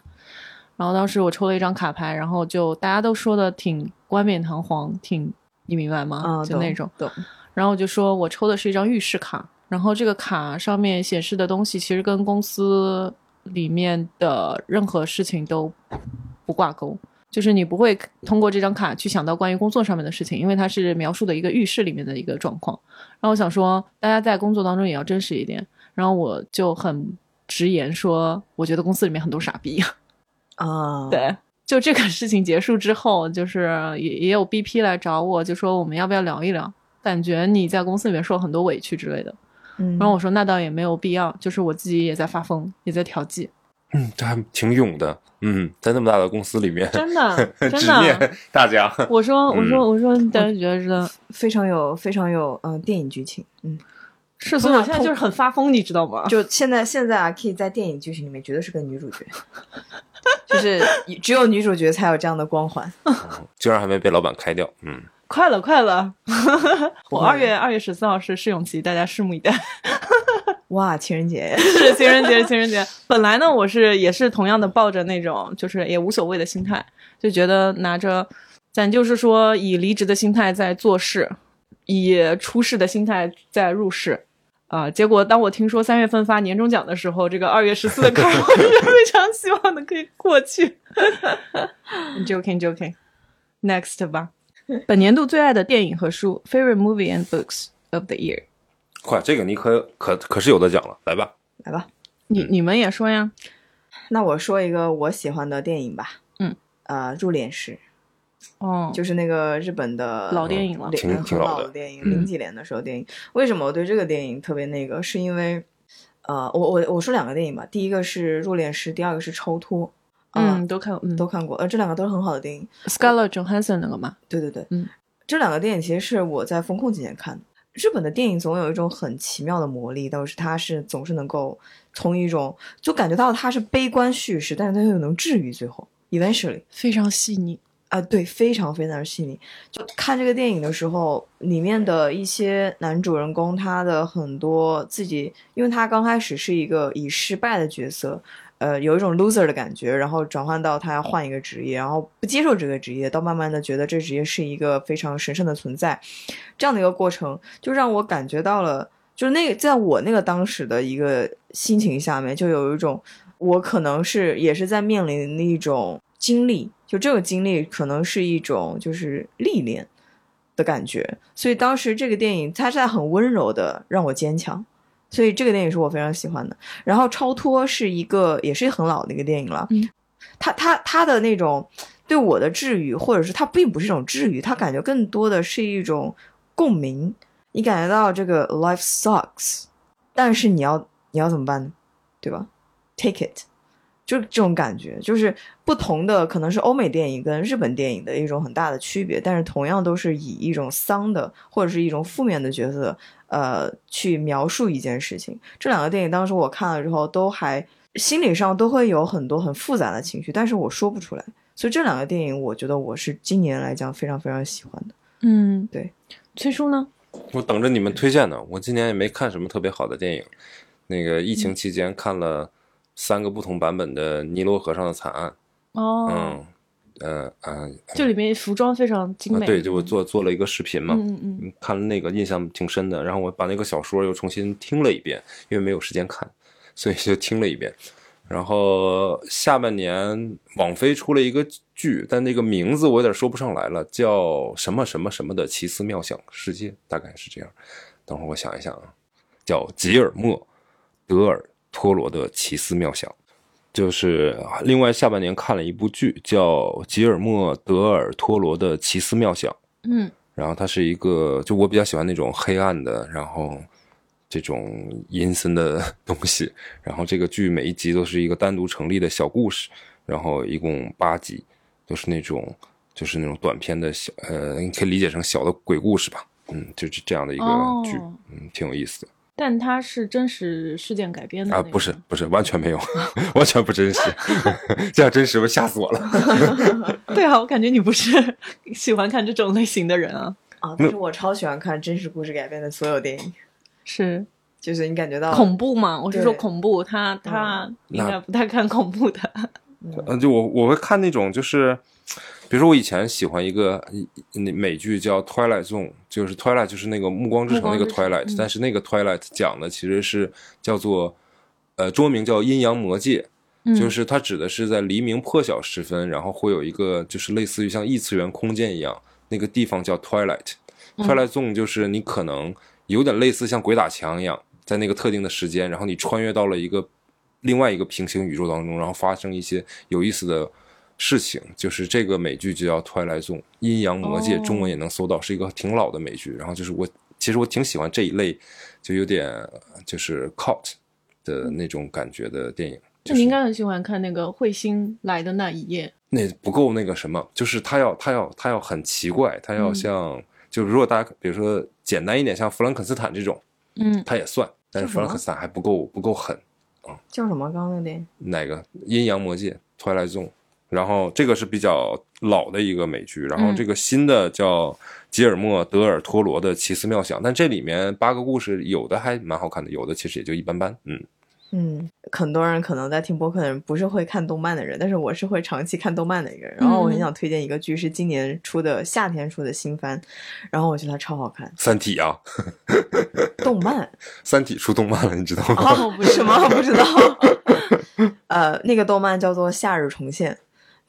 然后当时我抽了一张卡牌，然后就大家都说的挺冠冕堂皇，挺你明白吗？啊，就那种。懂，然后我就说我抽的是一张浴室卡，然后这个卡上面显示的东西其实跟公司里面的任何事情都不挂钩，就是你不会通过这张卡去想到关于工作上面的事情，因为它是描述的一个浴室里面的一个状况。然后我想说，大家在工作当中也要真实一点，然后我就很直言说，我觉得公司里面很多傻逼。[LAUGHS] 啊，，对，就这个事情结束之后，就是也也有 BP 来找我，就说我们要不要聊一聊？感觉你在公司里面受了很多委屈之类的。嗯，然后我说那倒也没有必要，就是我自己也在发疯，也在调剂。嗯，这还挺勇的。嗯，在那么大的公司里面，真的，[LAUGHS] 真的。大家。我说，我嗯说，我说，大家觉得真的非常有非常有嗯、呃电影剧情，嗯，是，所以我现在就是很发疯，你知道吗？就现在现在啊可以在电影剧情里面绝对是个女主角，[LAUGHS] 就是只有女主角才有这样的光环。居然还没被老板开掉。嗯，快了，快了！[LAUGHS] 我会二月二月十四号是试用期，大家拭目以待。[LAUGHS] 哇，情人节，[LAUGHS] 是情人节，情人节。本来呢，我是也是同样的抱着那种就是也无所谓的心态，就觉得拿着，咱就是说以离职的心态在做事，以出事的心态在入市。啊、结果当我听说三月份发年终奖的时候，这个二月十四的坎儿，我是非常希望的可以过去。joking joking。Next 吧，[LAUGHS] 本年度最爱的电影和书，favorite movie and books of the year。快，这个你可可可是有的讲了，来吧。来吧，你你们也说呀？那我说一个我喜欢的电影吧，嗯，呃，入殓师，哦，就是那个日本的老电影了挺挺老的电影，嗯零几年的时候电影。为什么我对这个电影特别那个？是因为，呃，我我我说两个电影吧，第一个是《入殓师》，第二个是《超脱》。啊嗯，都看，嗯，都看过，呃，这两个都是很好的电影。Scarlett Johansson 那个嘛，对对对，嗯，这两个电影其实是我在风控期间看的。日本的电影总有一种很奇妙的魔力，都是它是总是能够从一种就感觉到它是悲观叙事，但是它又能治愈，最后 eventually 非常细腻。啊，对，非常非常的细腻。就看这个电影的时候，里面的一些男主人公，他的很多自己，因为他刚开始是一个以失败的角色，呃，有一种 loser 的感觉，然后转换到他要换一个职业，然后不接受这个职业，到慢慢的觉得这职业是一个非常神圣的存在，这样的一个过程，就让我感觉到了，就是那个在我那个当时的一个心情下面，就有一种我可能是也是在面临一种经历，就这个经历可能是一种就是历练的感觉，所以当时这个电影它是在很温柔的让我坚强，所以这个电影是我非常喜欢的。然后《超脱》是一个也是很老的一个电影了，嗯，它它它的那种对我的治愈，或者是它并不是一种治愈，它感觉更多的是一种共鸣。你感觉到这个 life sucks，但是你要你要怎么办呢？对吧？Take it，就是这种感觉，就是不同的，可能是欧美电影跟日本电影的一种很大的区别，但是同样都是以一种丧的或者是一种负面的角色，呃，去描述一件事情。这两个电影当时我看了之后，都还心理上都会有很多很复杂的情绪，但是我说不出来。所以这两个电影，我觉得我是今年来讲非常非常喜欢的。嗯，对。崔叔呢？我等着你们推荐呢。我今年也没看什么特别好的电影。那个疫嗯情期间看了三个不同版本的《尼罗河上的惨案》。哦，嗯，呃呃，这里面服装非常精美。啊对，就我做做了一个视频嘛，嗯嗯嗯，看了那个印象挺深的。然后我把那个小说又重新听了一遍，因为没有时间看，所以就听了一遍。然后下半年网飞出了一个剧，但那个名字我有点说不上来了，叫什么什么什么的奇思妙想世界，大概是这样。等会儿我想一想啊，叫吉尔莫·德尔托罗的奇思妙想。就是另外下半年看了一部剧，叫吉尔莫·德尔托罗的奇思妙想。嗯然后它是一个，就我比较喜欢那种黑暗的，然后这种阴森的东西。然后这个剧每一集都是一个单独成立的小故事，然后一共八集，都是那种就是那种短篇的小，呃，你可以理解成小的鬼故事吧。嗯，就是这样的一个剧，哦嗯，挺有意思的但它是真实事件改编的啊，不是不是，完全没有，[LAUGHS] 完全不真实，[LAUGHS] 这样真实我吓死我了。[LAUGHS] 对啊，我感觉你不是喜欢看这种类型的人啊。啊，但是我超喜欢看真实故事改编的所有电影，是就是你感觉到恐怖嘛？我是说恐怖，他他应该不太看恐怖的。嗯，就我我会看那种就是，比如说我以前喜欢一个美剧叫《Twilight Zone》，就是 Twilight 就是那个暮光之城那个 Twilight，、嗯但是那个 Twilight 讲的其实是叫做呃中文名叫阴阳魔界，嗯就是它指的是在黎明破晓时分，然后会有一个就是类似于像异次元空间一样，那个地方叫 Twilight。Twilight Zone 就是你可能有点类似像鬼打墙一样，在那个特定的时间，然后你穿越到了一个另外一个平行宇宙当中，然后发生一些有意思的事情。就是这个美剧就叫 Twilight Zone，阴阳魔界，哦中文也能搜到，是一个挺老的美剧。然后就是我其实我挺喜欢这一类，就有点就是 cult 的那种感觉的电影。就是那你应该很喜欢看那个彗星来的那一夜。那不够那个什么，就是他要他要他要很奇怪，他要嗯像、就如果大家比如说简单一点，像弗兰肯斯坦这种，嗯，他也算，但是弗兰肯斯坦还不够不够狠啊。叫什么？刚刚那个电影哪个阴阳魔界 Twilight Zone，然后这个是比较老的一个美剧，然后嗯这个新的叫吉尔莫·德尔托罗的奇思妙想，但这里面八个故事有的还蛮好看的，有的其实也就一般般。嗯，嗯，很多人可能在听播客的人不是会看动漫的人，但是我是会长期看动漫的一个人。然后我很想推荐一个剧，是今年出的夏天出的新番，然后我觉得它超好看。三体啊，[LAUGHS] 动漫三体出动漫了，你知道吗？哦，不是吗？不知道。[LAUGHS] 呃，那个动漫叫做《夏日重现》，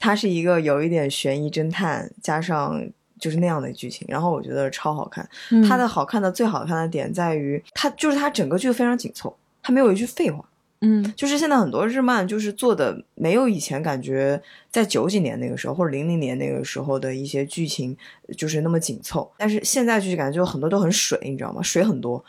它是一个有一点悬疑侦探加上就是那样的剧情，然后我觉得超好看。嗯它的好看的最好看的点在于，它就是它整个剧非常紧凑，它没有一句废话。嗯就是现在很多日漫就是做的没有以前感觉在九几年那个时候或者零零年那个时候的一些剧情就是那么紧凑，但是现在剧感觉就很多都很水，你知道吗？水很多。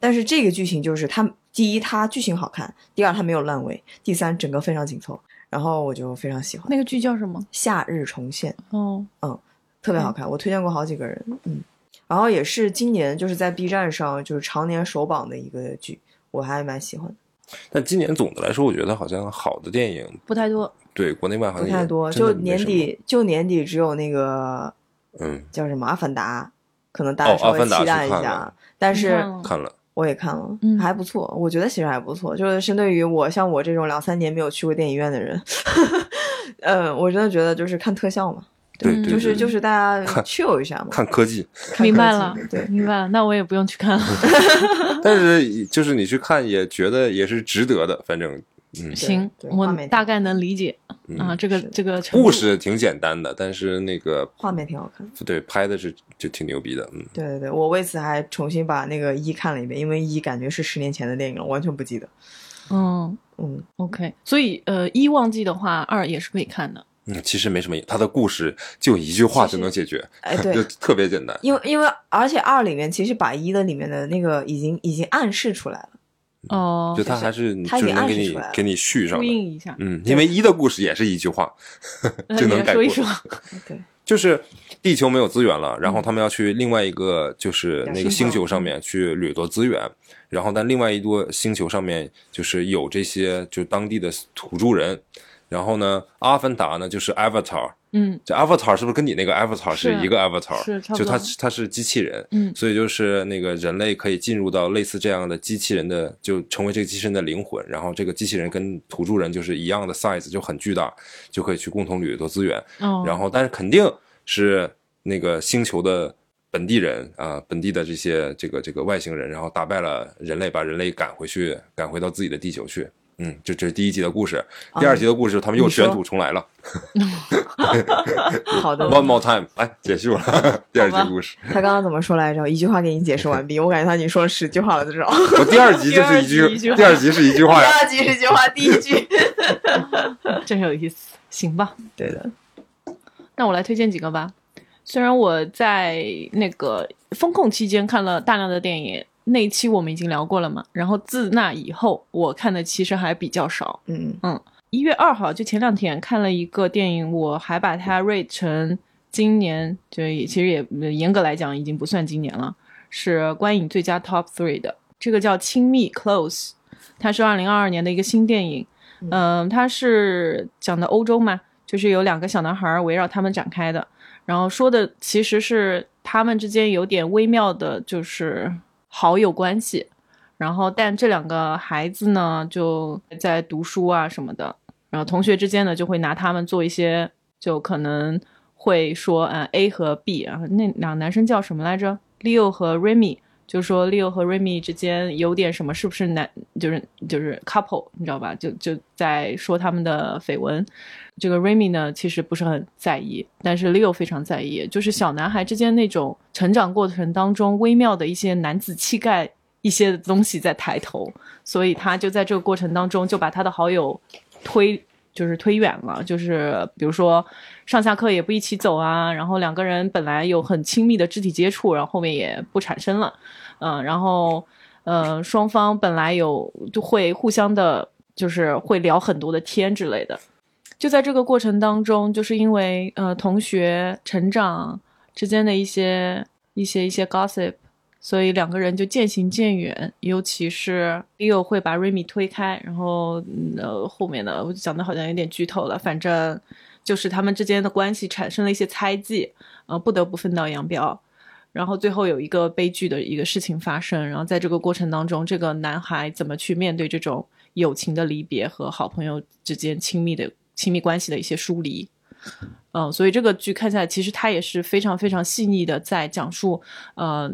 但是这个剧情就是它第一它剧情好看，第二它没有烂尾，第三整个非常紧凑，然后我就非常喜欢。那个剧叫什么？夏日重现哦，嗯特别好看，我推荐过好几个人，嗯，然后也是今年就是在 B 站上就是常年首榜的一个剧，我还蛮喜欢的，但今年总的来说，我觉得好像好的电影不太多。对国内外好像不太多，就年底就年底只有那个嗯，叫什么《阿凡达》，可能大家哦稍微期待一下是看了，但是看了，我也看了，嗯还不错，我觉得其实还不错。就是针对于我像我这种两三年没有去过电影院的人，嗯，[LAUGHS] 我真的觉得就是看特效嘛，嗯对对，对就是就是大家看 [LAUGHS] chill 一下嘛，看科技，看科技明白了，对，明白了，那我也不用去看了。[LAUGHS] 但是就是你去看也觉得也是值得的，反正嗯，行，我大概能理解嗯啊，这个这个故事挺简单的，但是那个画面挺好看。对拍的是就挺牛逼的，嗯，对对对，我为此还重新把那个一看了一遍，因为一感觉是十年前的电影了，完全不记得。嗯嗯，，OK，所以呃，一忘记的话，二也是可以看的。嗯，其实没什么，他的故事就一句话就能解决，哎对 [LAUGHS] 就特别简单。因为因为而且二里面其实把一的里面的那个已经已经暗示出来了。哦就，他还是他已经就是能给你给你续上呼的，应一下，嗯，因为一的故事也是一句话 [LAUGHS] [LAUGHS] 就能概括说一说。对，[LAUGHS] 就是地球没有资源了，然后他们要去另外一个就是那个星球星球上面去掠夺资源，然后但另外一座星球上面就是有这些就当地的土著人，然后呢，阿凡达呢就是 Avatar，嗯。这 Avatar 是不是跟你那个 Avatar 是。是一个 Avatar？是就它它是机器人，嗯。所以就是那个人类可以进入到类似这样的机器人的，就成为这个机器人的灵魂，然后这个机器人跟土著人就是一样的 size，就很巨大，就可以去共同掠夺资源。哦，然后但是肯定是那个星球的本地人啊、本地的这些这个这个外星人，然后打败了人类，把人类赶回去，赶回到自己的地球去。嗯，这这是第一集的故事。第二集的故事，他们又卷土重来了。[LAUGHS] [LAUGHS] 好的。One more time，来结束了第二集故事。他刚刚怎么说来着？一句话给你解释完毕，我感觉他已经说了十句话了，这种。我第二集就是一 [LAUGHS] 第二集一句第二集是一句话呀第呀。二集是句话，第一句。真有意思。行吧，对的，那我来推荐几个吧。虽然我在那个风控期间看了大量的电影，那一期我们已经聊过了嘛。然后自那以后，我看的其实还比较少。嗯嗯一月二号，就前两天看了一个电影，我还把它 rate 成今年，就也其实也严格来讲已经不算今年了，是观影最佳 top three 的。这个叫《亲密 Close》，它是二零二二年的一个新电影。嗯，它是讲的欧洲嘛，就是有两个小男孩围绕他们展开的，然后说的其实是他们之间有点微妙的，就是好友关系。然后，但这两个孩子呢，就在读书啊什么的，然后同学之间呢，就会拿他们做一些，就可能会说，嗯，A 和 B 啊，那两个男生叫什么来着？Leo 和 Remy，就说 Leo 和 Remy 之间有点什么，是不是男，就是就是 couple，你知道吧？就就在说他们的绯闻。这个 Remy 呢，其实不是很在意，但是 Leo 非常在意，就是小男孩之间那种成长过程当中微妙的一些男子气概一些东西在抬头，所以他就在这个过程当中就把他的好友推就是推远了，就是比如说上下课也不一起走啊，然后两个人本来有很亲密的肢体接触，然后后面也不产生了，嗯，然后呃双方本来有就会互相的，就是会聊很多的天之类的。就在这个过程当中，就是因为呃同学成长之间的一些一些一些 gossip，所以两个人就渐行渐远。尤其是 Leo 会把 Remy 推开，然后呃后面的我讲的好像有点剧透了，反正就是他们之间的关系产生了一些猜忌，呃不得不分道扬镳。然后最后有一个悲剧的一个事情发生，然后在这个过程当中，这个男孩怎么去面对这种友情的离别和好朋友之间亲密的亲密关系的一些疏离。嗯，所以这个剧看下来，其实它也是非常非常细腻的在讲述，呃，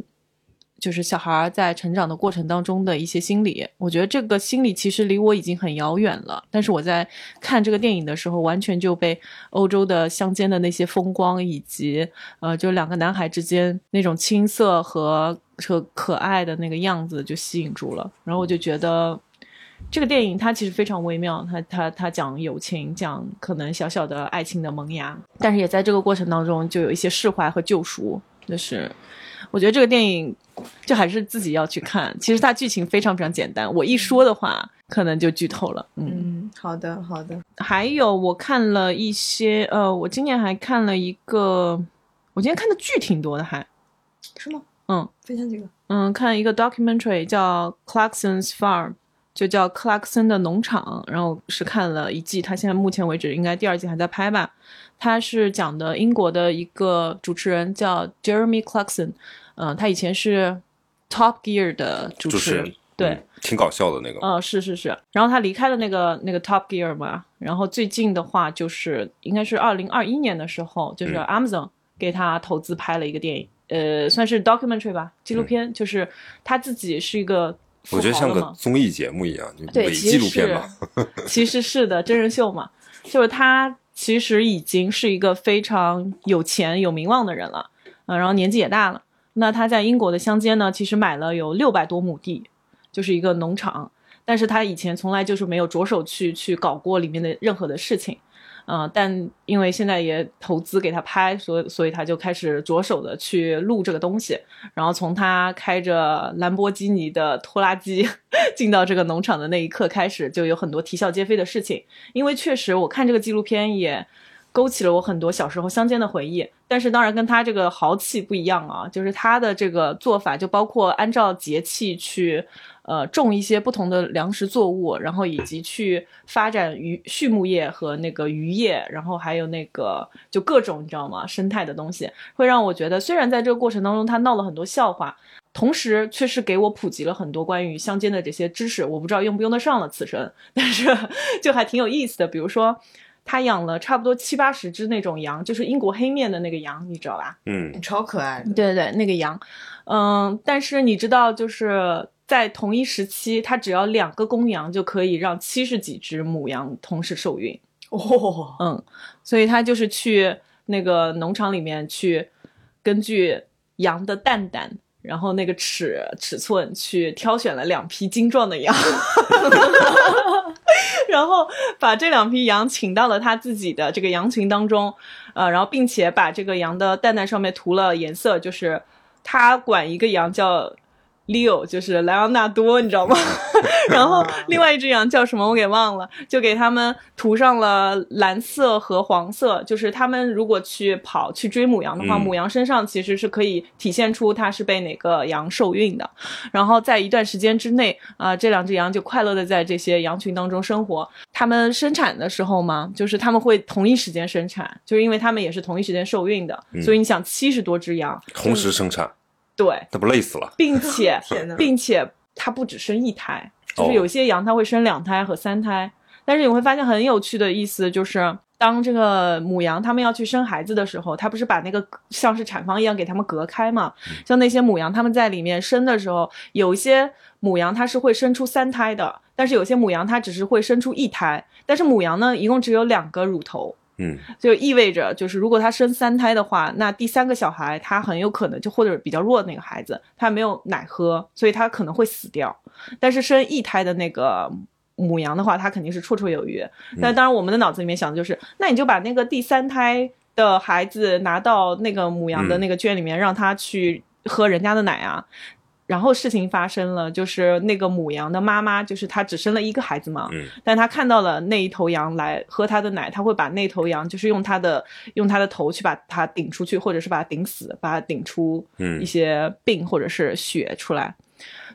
就是小孩在成长的过程当中的一些心理。我觉得这个心理其实离我已经很遥远了，但是我在看这个电影的时候，完全就被欧洲的乡间的那些风光，以及呃，就两个男孩之间那种青涩和和可爱的那个样子就吸引住了。然后我就觉得。这个电影它其实非常微妙，它它它讲友情，讲可能小小的爱情的萌芽，但是也在这个过程当中就有一些释怀和救赎。就是我觉得这个电影就还是自己要去看。其实它剧情非常非常简单，我一说的话可能就剧透了。嗯，嗯，好的好的，还有我看了一些，呃，我今年还看了一个，我今天看的剧挺多的，还是吗？嗯分享几个。嗯，看一个 documentary 叫 Clarkson's Farm，就叫克拉克森的农场，然后是看了一季，他现在目前为止应该第二季还在拍吧。他是讲的英国的一个主持人叫 Jeremy Clarkson，嗯、他以前是 Top Gear 的主持人，对。嗯挺搞笑的那个。呃，是是是，然后他离开了那个那个 Top Gear 嘛，然后最近的话就是应该是二零二一年的时候，就是嗯 Amazon 给他投资拍了一个电影，呃，算是 documentary 吧，纪录片，就是他自己是一个富我觉得像个综艺节目一样，就对，伪纪录片嘛。是，其实是的，真人秀嘛，就是他其实已经是一个非常有钱有名望的人了，嗯、然后年纪也大了。那他在英国的乡间呢，其实买了有六百多亩地，就是一个农场，但是他以前从来就是没有着手去去搞过里面的任何的事情。嗯、但因为现在也投资给他拍，所以所以他就开始着手的去录这个东西。然后从他开着兰博基尼的拖拉机 [LAUGHS] 进到这个农场的那一刻开始，就有很多啼笑皆非的事情。因为确实，我看这个纪录片也勾起了我很多小时候乡间的回忆。但是当然跟他这个豪气不一样啊，就是他的这个做法，就包括按照节气去。呃，种一些不同的粮食作物，然后以及去发展渔畜牧业和那个渔业，然后还有那个就各种你知道吗？生态的东西，会让我觉得，虽然在这个过程当中他闹了很多笑话，同时却是给我普及了很多关于乡间的这些知识。我不知道用不用得上了此生，[LAUGHS] 但是就还挺有意思的。比如说，他养了差不多七八十只那种羊，就是英国黑面的那个羊，你知道吧？嗯，超可爱的。对对对，那个羊，嗯，但是你知道，就是在同一时期，它只要两个公羊就可以让七十几只母羊同时受孕。哦，嗯，所以他就是去那个农场里面去，根据羊的蛋蛋，然后那个尺尺寸去挑选了两批精壮的羊，[LAUGHS] 然后把这两批羊请到了他自己的这个羊群当中，呃，然后并且把这个羊的蛋蛋上面涂了颜色，就是他管一个羊叫 Leo，就是莱昂纳多，你知道吗？[LAUGHS] 然后另外一只羊叫什么我给忘了，就给他们涂上了蓝色和黄色。就是他们如果去跑去追母羊的话，嗯母羊身上其实是可以体现出它是被哪个羊受孕的。然后在一段时间之内，啊、这两只羊就快乐的在这些羊群当中生活。它们生产的时候嘛，就是他们会同一时间生产，就是因为他们也是同一时间受孕的，所以你想七十多只羊，同时生产，对，那不累死了？并且 [LAUGHS] 并且它不只生一胎，就是哦有些羊它会生两胎和三胎，但是你会发现很有趣的意思就是。当这个母羊它们要去生孩子的时候，它不是把那个像是产房一样给它们隔开嘛？像那些母羊，它们在里面生的时候，有一些母羊它是会生出三胎的，但是有些母羊它只是会生出一胎。但是母羊呢，一共只有两个乳头，嗯，就意味着，就是如果他生三胎的话，那第三个小孩他很有可能就或者比较弱的那个孩子，他没有奶喝，所以他可能会死掉。但是生一胎的那个母羊的话，它肯定是绰绰有余。那当然，我们的脑子里面想的就是，那你就把那个第三胎的孩子拿到那个母羊的那个圈里面，让他去喝人家的奶啊。然后事情发生了，就是那个母羊的妈妈，就是她只生了一个孩子嘛，嗯但她看到了那一头羊来喝她的奶，她会把那头羊就是用她的用她的头去把它顶出去，或者是把它顶死，把它顶出嗯一些病或者是血出来。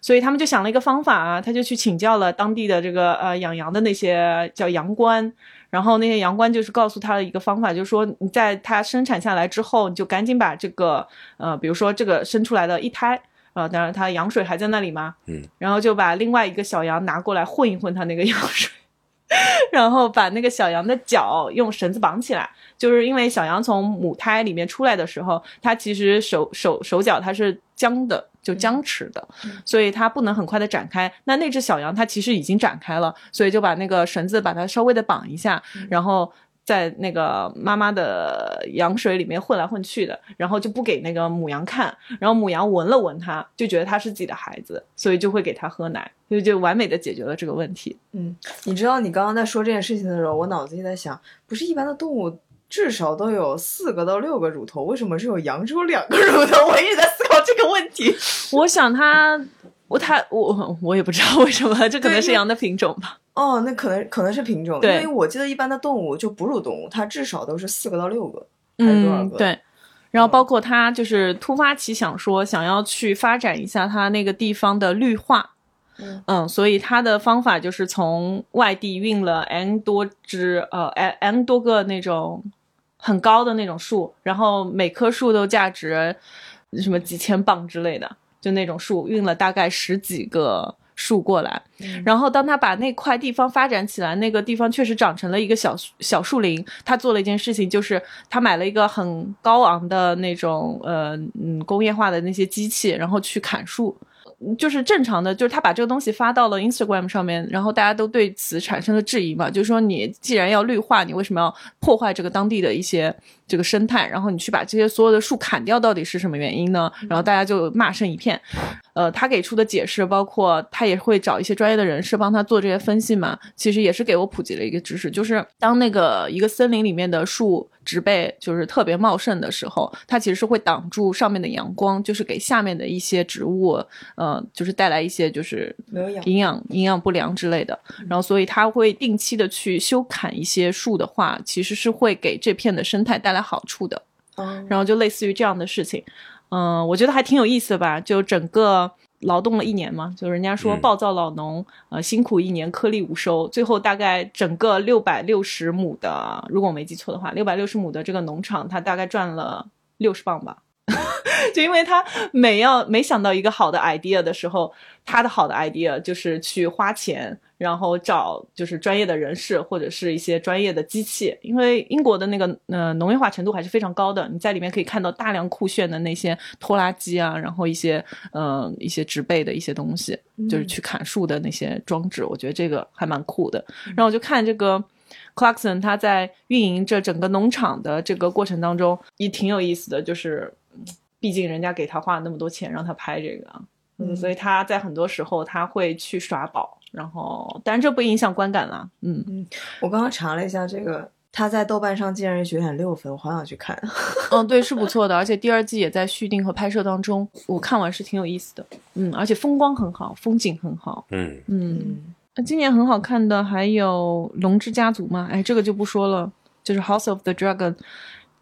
所以他们就想了一个方法啊，他就去请教了当地的这个呃养羊的那些叫羊倌，然后那些羊倌就是告诉他的一个方法，就是说你在它生产下来之后，你就赶紧把这个呃，比如说这个生出来的一胎。呃，当然，它羊水还在那里嘛，嗯，然后就把另外一个小羊拿过来混一混它那个羊水，[LAUGHS] 然后把那个小羊的脚用绳子绑起来，就是因为小羊从母胎里面出来的时候，它其实手手手脚它是僵的，就僵持的，所以它不能很快的展开。那那只小羊它其实已经展开了，所以就把那个绳子把它稍微的绑一下，然后。在那个妈妈的羊水里面混来混去的，然后就不给那个母羊看，然后母羊闻了闻它，就觉得它是自己的孩子，所以就会给它喝奶，所以就完美的解决了这个问题。嗯，你知道你刚刚在说这件事情的时候，我脑子里在想，不是一般的动物至少都有四个到六个乳头，为什么只有羊只有两个乳头？我一直在思考这个问题。我想它，我它我我也不知道为什么，这可能是羊的品种吧。哦，那可能可能是品种，因为我记得一般的动物就哺乳动物，它至少都是四个到六个，还是多少嗯，个？，对。然后包括他就是突发奇想说想要去发展一下他那个地方的绿化，嗯所以他的方法就是从外地运了 n 多只呃 n n 多个那种很高的那种树，然后每棵树都价值什么几千磅之类的，就那种树运了大概十几个树过来，然后当他把那块地方发展起来，那个地方确实长成了一个小小树林。他做了一件事情，就是他买了一个很高昂的那种呃嗯工业化的那些机器，然后去砍树。就是正常的，就是他把这个东西发到了 Instagram 上面，然后大家都对此产生了质疑嘛，就是说你既然要绿化，你为什么要破坏这个当地的一些这个生态？然后你去把这些所有的树砍掉，到底是什么原因呢？然后大家就骂声一片。呃，他给出的解释包括他也会找一些专业的人士帮他做这些分析嘛，其实也是给我普及了一个知识，就是当那个一个森林里面的树植被就是特别茂盛的时候，它其实是会挡住上面的阳光，就是给下面的一些植物，呃，就是带来一些就是没有养营养营养不良之类的。然后，所以他会定期的去修砍一些树的话，其实是会给这片的生态带来好处的。嗯然后就类似于这样的事情，嗯、我觉得还挺有意思的吧。就整个劳动了一年嘛，就人家说嗯暴躁老农，呃，辛苦一年颗粒无收，最后大概整个六百六十亩的，如果我没记错的话，六百六十亩的这个农场，他大概赚了六十磅吧。[LAUGHS] 就因为他每要每想到一个好的 idea 的时候，他的好的 idea 就是去花钱，然后找就是专业的人士或者是一些专业的机器，因为英国的那个呃农业化程度还是非常高的，你在里面可以看到大量酷炫的那些拖拉机啊，然后一些呃一些植被的一些东西，就是去砍树的那些装置，我觉得这个还蛮酷的。然后我就看这个 Clarkson 他在运营这整个农场的这个过程当中，也挺有意思的，就是嗯毕竟人家给他花了那么多钱让他拍这个啊，嗯，所以他在很多时候他会去耍宝，然后当然这不影响观感啦，嗯嗯，我刚刚查了一下这个，他在豆瓣上竟然九点六分，我好想去看。嗯，[LAUGHS] 对，是不错的，而且第二季也在续订和拍摄当中，我看完是挺有意思的，嗯，而且风光很好，风景很好，嗯，嗯。嗯，那今年很好看的还有《龙之家族》嘛，哎，这个就不说了，就是《House of the Dragon》。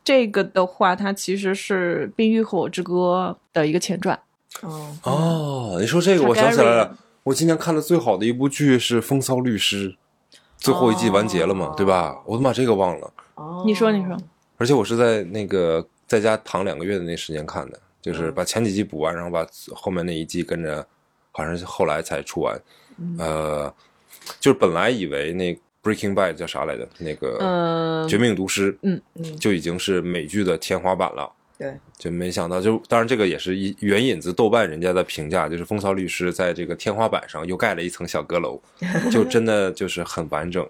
这个的话，它其实是《冰与火之歌》的一个前传。哦，哦，你说这个，我想起来了，我今年看的最好的一部剧是《风骚律师》，最后一季完结了嘛，哦。对吧？我都把这个忘了，哦，你说，你说，而且我是在那个在家躺两个月的那时间看的，就是把前几季补完，然后把后面那一季跟着，好像是后来才出完。呃，就是本来以为那 Breaking Bad 叫啥来着？那个嗯绝命毒师》，嗯嗯就已经是美剧的天花板了。对，就没想到，就当然这个也是一原引子豆瓣人家的评价，就是《风骚律师》在这个天花板上又盖了一层小阁楼，就真的就是很完整，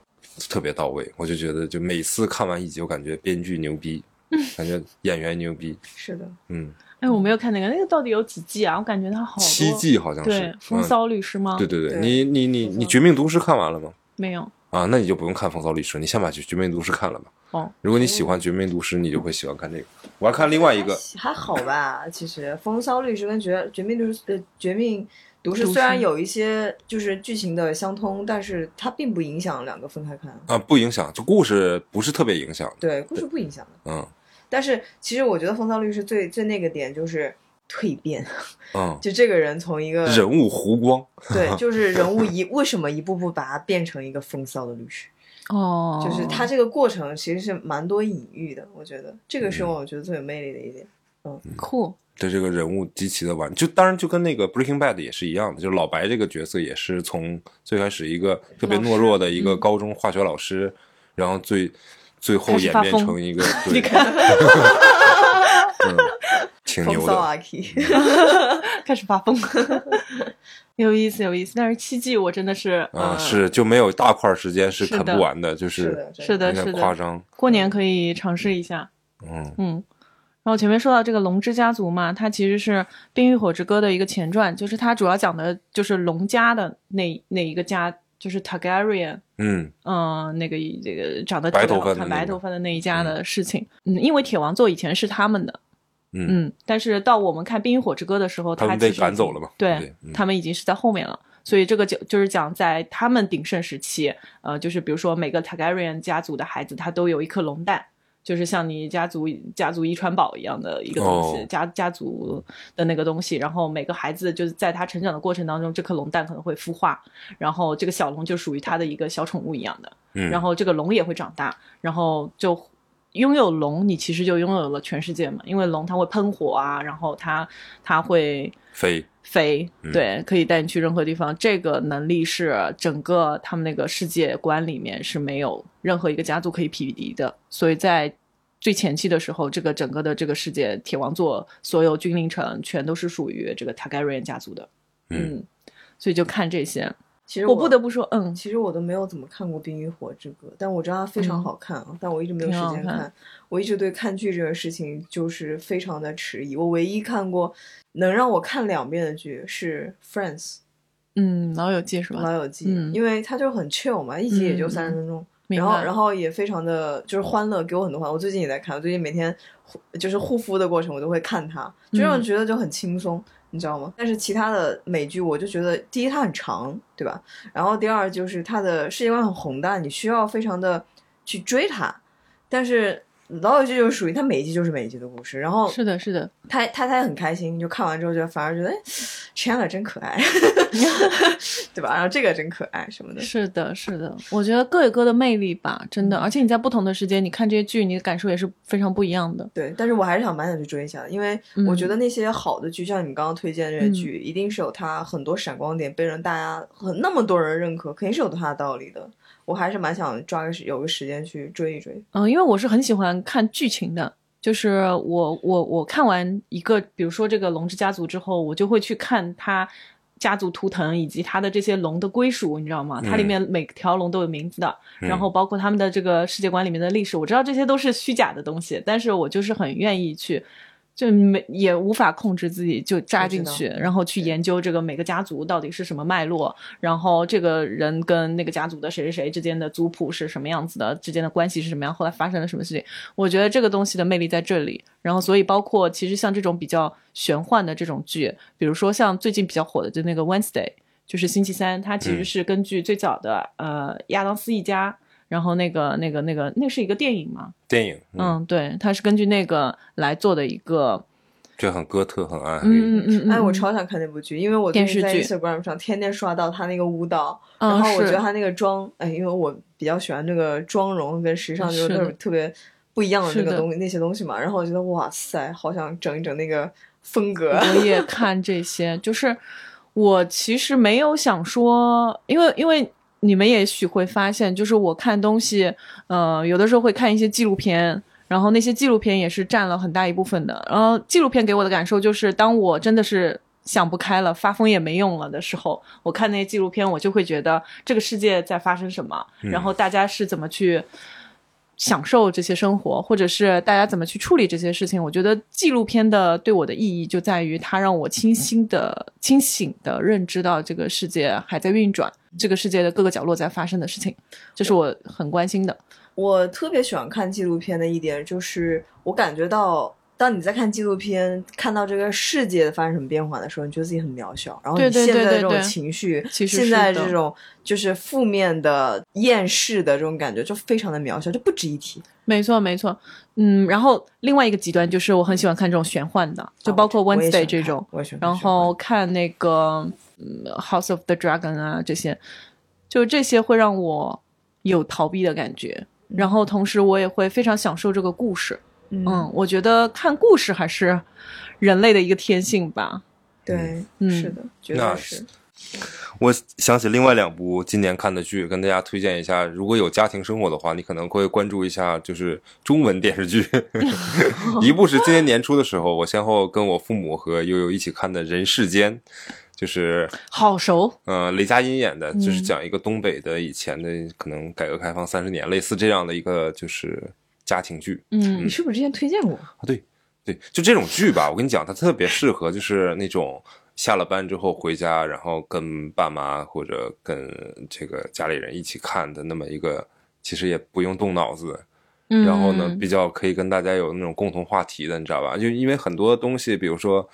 特别到位。我就觉得，就每次看完一集，我感觉编剧牛逼，[LAUGHS] 感觉演员牛逼，[LAUGHS] 是的，嗯，哎，我没有看那个，那个到底有几季啊？我感觉它好多。七季好像是对，《风嗯骚律师》吗？对对对，对你你你你《绝命毒师》看完了吗？没有。啊，那你就不用看《风骚律师》，你先把《绝绝命毒师》看了吧。哦，如果你喜欢《绝命毒师》，你就会喜欢看这个。我要看另外一个，还好吧，其实《风骚律师》跟绝《绝命毒师》呃《绝命毒师毒》师虽然有一些就是剧情的相通，但是它并不影响两个分开看。啊，不影响，就故事不是特别影响。对，故事不影响的。嗯但是其实我觉得《风骚律师》最最那个点就是蜕变，嗯，[LAUGHS] 就这个人从一个人物弧光，[LAUGHS] 对，[LAUGHS] 就是人物一为什么一步步把他变成一个风骚的律师，哦，就是他这个过程其实是蛮多隐喻的。我觉得。这个是嗯。我觉得最有魅力的一点。嗯，酷。对这个人物极其的完，就当然就跟那个 Breaking Bad 也是一样的，就是老白这个角色也是从最开始一个特别懦弱的一个高中化学老师，然后最最后演变成一个，对。你看，嗯，挺牛的，[LAUGHS] 开始发疯，[LAUGHS] 有意思有意思。但是七季我真的是啊，呃是就没有大块时间是啃不完的，就是是的，是的夸张，过年可以尝试一下。嗯。嗯，然后前面说到这个《龙之家族》嘛，它其实是《冰与火之歌》的一个前传，就是它主要讲的就是龙家的那那一个家就是 Targaryen，嗯。嗯，那个这个长得白头发的白头发的那一家的事情。嗯，因为铁王座以前是他们的，嗯，嗯，但是到我们看《冰与火之歌》的时候，他们被赶走了嘛对，对嗯他们已经是在后面了。所以这个就就是讲在他们鼎盛时期，呃，就是比如说每个 Targaryen 家族的孩子，他都有一颗龙蛋，就是像你家族家族遗传宝一样的一个东西，哦家家族的那个东西。然后每个孩子就是在他成长的过程当中，这颗龙蛋可能会孵化，然后这个小龙就属于他的一个小宠物一样的。嗯，然后这个龙也会长大，然后就拥有龙，你其实就拥有了全世界嘛，因为龙它会喷火啊，然后它它会飞，飞，嗯对，可以带你去任何地方。这个能力是整个他们那个世界观里面是没有任何一个家族可以匹敌的，所以在。最前期的时候，这个整个的这个世界，铁王座所有君临城全都是属于这个 Targaryen 家族的，嗯嗯，所以就看这些。其实我不得不说，嗯，其实我都没有怎么看过《冰与火之歌》，但我知道它非常好看啊，但我一直没有时间看。我一直对看剧这个事情就是非常的迟疑。我唯一看过能让我看两遍的剧是《Friends 嗯，老友记是》吧？老友记，嗯因为它就很 chill 嘛，一集也就嗯三十分钟。明然后，然后也非常的就是欢乐，给我很多欢乐。我最近也在看，我最近每天护就是护肤的过程，我都会看它，就让我嗯觉得就很轻松，你知道吗？但是其他的美剧，我就觉得第一它很长，对吧？然后第二就是它的世界观很宏大，你需要非常的去追它。但是老友记就是属于它每一集就是每一集的故事，然后是的，是的，他他他也很开心，就看完之后就反而觉得，哎，Chandler 真可爱，[LAUGHS] 对吧？然后这个真可爱什么的。是的，是的。我觉得各有各的魅力吧，真嗯的。而且你在不同的时间，你看这些剧，你的感受也是非常不一样的。对，但是我还是想蛮想去追一下的，因为我觉得那些好的剧，像你们刚刚推荐的这些剧，一定是有它很多闪光点，被人大家很那么多人认可，肯定是有它的道理的。我还是蛮想抓个时有个时间去追一追。嗯，因为我是很喜欢看剧情的，就是我我我看完一个，比如说这个龙之家族之后，我就会去看它家族图腾以及它的这些龙的归属，你知道吗？它里嗯面每条龙都有名字的，嗯然后包括他们的这个世界观里面的历史，我知道这些都是虚假的东西，但是我就是很愿意去。就没也无法控制自己，就扎进去，然后去研究这个每个家族到底是什么脉络，然后这个人跟那个家族的谁谁谁之间的族谱是什么样子的，之间的关系是什么样，后来发生了什么事情。我觉得这个东西的魅力在这里。然后，所以包括其实像这种比较玄幻的这种剧，比如说像最近比较火的就那个 Wednesday，就是星期三，它其实嗯是根据最早的、呃亚当斯一家。然后那个、那个、那个，那是一个电影嘛？电影，嗯，嗯，对，它是根据那个来做的一个，就很哥特，很暗黑，嗯嗯嗯嗯，哎，我嗯超想看那部剧，因为我最近在电视剧。Instagram 上天天刷到他那个舞蹈，嗯然后我觉得他那个妆，哎，因为我比较喜欢这个妆容跟时尚，就是是的特别特别不一样的那个东西那些东西嘛，然后我觉得哇塞，好想整一整那个风格。我。[LAUGHS] 也看这些，就是我其实没有想说，因为因为你们也许会发现，就是我看东西，呃，有的时候会看一些纪录片。然后那些纪录片也是占了很大一部分的。然后纪录片给我的感受就是，当我真的是想不开了、发疯也没用了的时候，我看那些纪录片，我就会觉得这个世界在发生什么，然后大家是怎么去享受这些生活，或者是大家怎么去处理这些事情。我觉得纪录片的对我的意义就在于它让我清晰的、清醒的认知到这个世界还在运转，这个世界的各个角落在发生的事情，这是我很关心的。我特别喜欢看纪录片的一点就是，我感觉到，当你在看纪录片，看到这个世界发生什么变化的时候，你觉得自己很渺小，然后你对对现在的这种对对对情绪，其实现在这种就是负面的、厌世的这种感觉，就非常的渺小，就不值一提。没错，没错，嗯，然后另外一个极端就是我很喜欢看这种玄幻的，就包括 Wednesday 这种，然后看那个嗯 House of the Dragon 啊这些，就这些会让我有逃避的感觉，然后同时我也会非常享受这个故事。嗯，嗯，我觉得看故事还是人类的一个天性吧。对，嗯是的，绝那对是。我想起另外两部今年看的剧，跟大家推荐一下。如果有家庭生活的话，你可能会关注一下，就是中文电视剧。[LAUGHS] 一部是今年年初的时候，我先后跟我父母和悠悠一起看的《人世间》，就是好熟，呃雷佳音演的，就是嗯讲一个东北的以前的可能改革开放三十年，类似这样的一个就是家庭剧。嗯你是不是之前推荐过？啊，对对，就这种剧吧，我跟你讲，它特别适合就是那种下了班之后回家，然后跟爸妈或者跟这个家里人一起看的那么一个，其实也不用动脑子，嗯然后呢，比较可以跟大家有那种共同话题的，你知道吧？就因为很多东西，比如说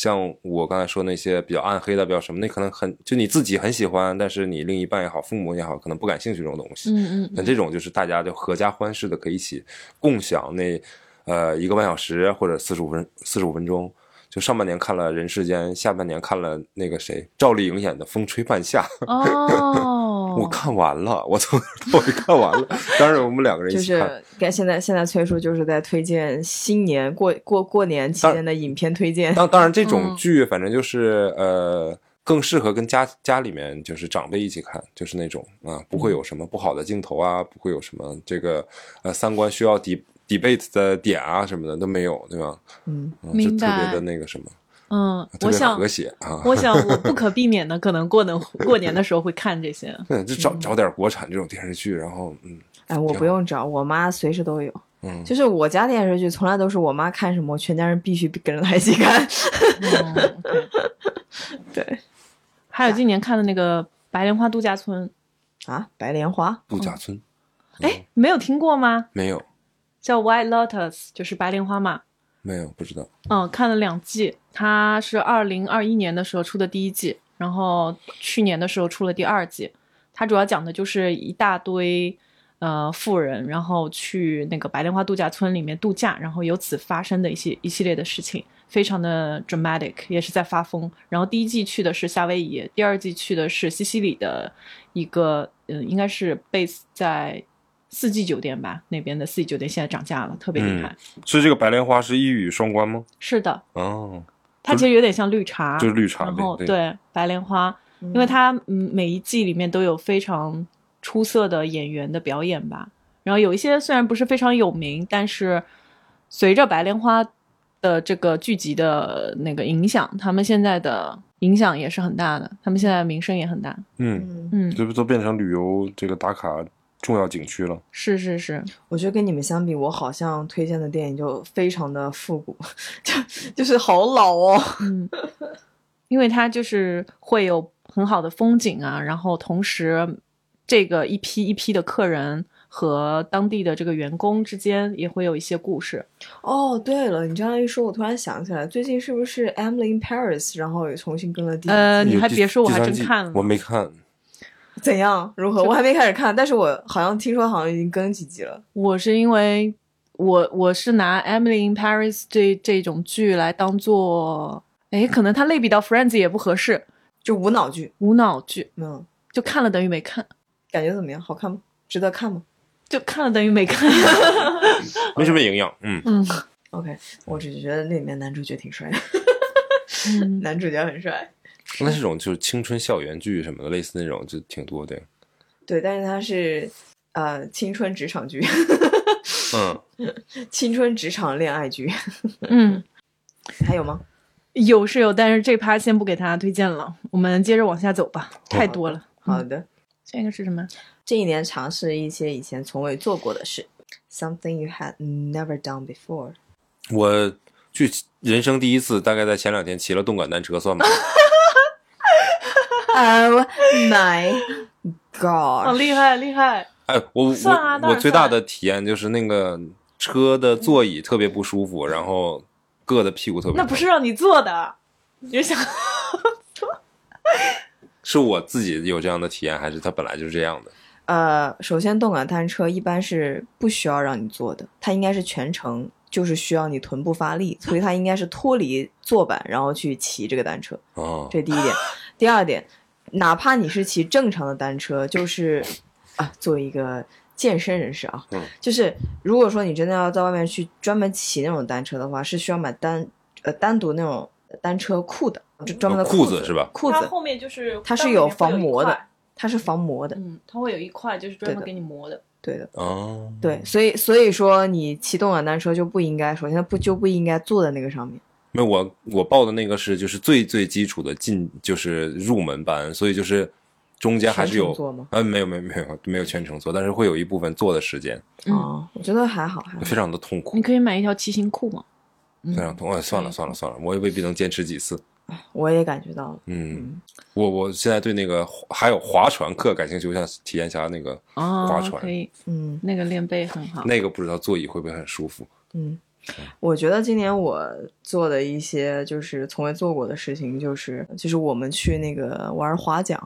像我刚才说那些比较暗黑的、比较什么，那可能很就你自己很喜欢，但是你另一半也好、父母也好，可能不感兴趣这种东西。嗯嗯那这种就是大家就合家欢式的，可以一起共享那呃一个半小时或者四十五分四十五分钟。就上半年看了《人世间》，下半年看了那个谁赵丽颖演的《风吹半夏》，哦，我看完了，我从头到尾看完了。[LAUGHS] 当然我们两个人一就起看，是该现在现在崔叔就是在推荐新年过过过年期间的影片推荐。当当然，这种嗯剧反正就是、呃，更适合跟家家里面就是长辈一起看，就是那种啊，不会有什么不好的镜头啊，不会有什么这个呃三观需要 de debate 的点啊什么的都没有，对吧？嗯，就特别的那个什么，嗯，特别我想和谐啊。我想我不可避免的，可能过年过年的时候会看这些。[LAUGHS] 对，就找找点国产这种电视剧，然后嗯哎，我不用找，我妈随时都有。嗯，就是我家电视剧从来都是我妈看什么，我全家人必须跟着她一起看。[LAUGHS] 对还有今年看的那个《白莲花度假村啊，白莲花度假村》，哎，没有听过吗？没有叫《White Lotus》，就是白莲花嘛。没有不知道，嗯，看了两季，它是二零二一年的时候出的第一季，然后去年的时候出了第二季。它主要讲的就是一大堆呃富人，然后去那个白莲花度假村里面度假，然后由此发生的一些一系列的事情，非常的 dramatic，也是在发疯。然后第一季去的是夏威夷，第二季去的是西西里的一个，嗯、应该是 base 在四季酒店吧，那边的四季酒店现在涨价了，特别厉害。所以这个白莲花是一语双关吗？是的，哦，它其实有点像绿茶，就是绿茶然后对对白莲花，因为它嗯每一季里面都有非常出色的演员的表演吧。然后有一些虽然不是非常有名，但是随着白莲花的这个剧集的那个影响，他们现在的影响也是很大的，他们现在名声也很大。嗯，嗯，嗯，这不都变成旅游这个打卡重要景区了？是是是，我觉得跟你们相比，我好像推荐的电影就非常的复古，[LAUGHS] 就就是好老哦。嗯，因为它就是会有很好的风景啊，然后同时这个一批一批的客人和当地的这个员工之间也会有一些故事。哦，对了，你这样一说，我突然想起来，最近是不是《Emily in Paris》然后也重新跟了第？呃你还别说我还真看了我没看。怎样？如何？我还没开始看，但是我好像听说好像已经更几集了。我是因为我我是拿《Emily in Paris 这》这种剧来当做，哎，可能它类比到《Friends》也不合适，就无脑剧，无脑剧，嗯，就看了等于没看，感觉怎么样？好看吗？值得看吗就看了等于没看。[LAUGHS] 没什么营养，嗯，嗯？OK，我只是觉得那里面男主角挺帅的，嗯，[LAUGHS] 男主角很帅。那这种就是青春校园剧什么的，类似那种就挺多的。对，但是它是呃青春职场剧，嗯，[LAUGHS] 青春职场恋爱剧，[LAUGHS] 嗯。还有吗？有是有，但是这趴先不给大家推荐了，我们接着往下走吧，太多了。好的，下一个是什么？这一年尝试一些以前从未做过的事，something you had never done before。我去人生第一次，大概在前两天骑了动感单车，算吗？Oh my god！厉害厉害！哎，我我我最大的体验就是那个车的座椅特别不舒服，然后硌的屁股特别疼。那不是让你坐的，你就想 [LAUGHS] 是我自己有这样的体验，还是它本来就是这样的？呃，首先动感单车一般是不需要让你坐的，它应该是全程就是需要你臀部发力，所以它应该是脱离坐板然后去骑这个单车。哦，这第一点。第二点，哪怕你是骑正常的单车，[LAUGHS] 就是啊，作为一个健身人士啊，嗯。就是如果说你真的要在外面去专门骑那种单车的话，是需要买单呃单独那种单车裤的，就专门的子。裤子是吧？裤子，它后面就是它是有防磨的，它是防磨的，嗯，它会有一块就是专门给你磨的。对的。哦，对，所以所以说你骑动感单车就不应该，首先不就不应该坐在那个上面。没有我我报的那个是就是最最基础的进就是入门班，所以就是中间还是有全程坐吗呃没有没有没有没有全程做，但是会有一部分做的时间，嗯哦，我觉得还好，还好。非常的痛苦你，可以买一条骑行裤吗。嗯非常痛算了算了算了，我也未必能坚持几次。我也感觉到了。嗯，我我现在对那个还有划船课感兴趣，我想体验一下那个哦，划船可以，嗯那个练背很好。那个不知道座椅会不会很舒服？嗯，我觉得今年我做的一些就是从未做过的事情，就是就是我们去那个玩划桨，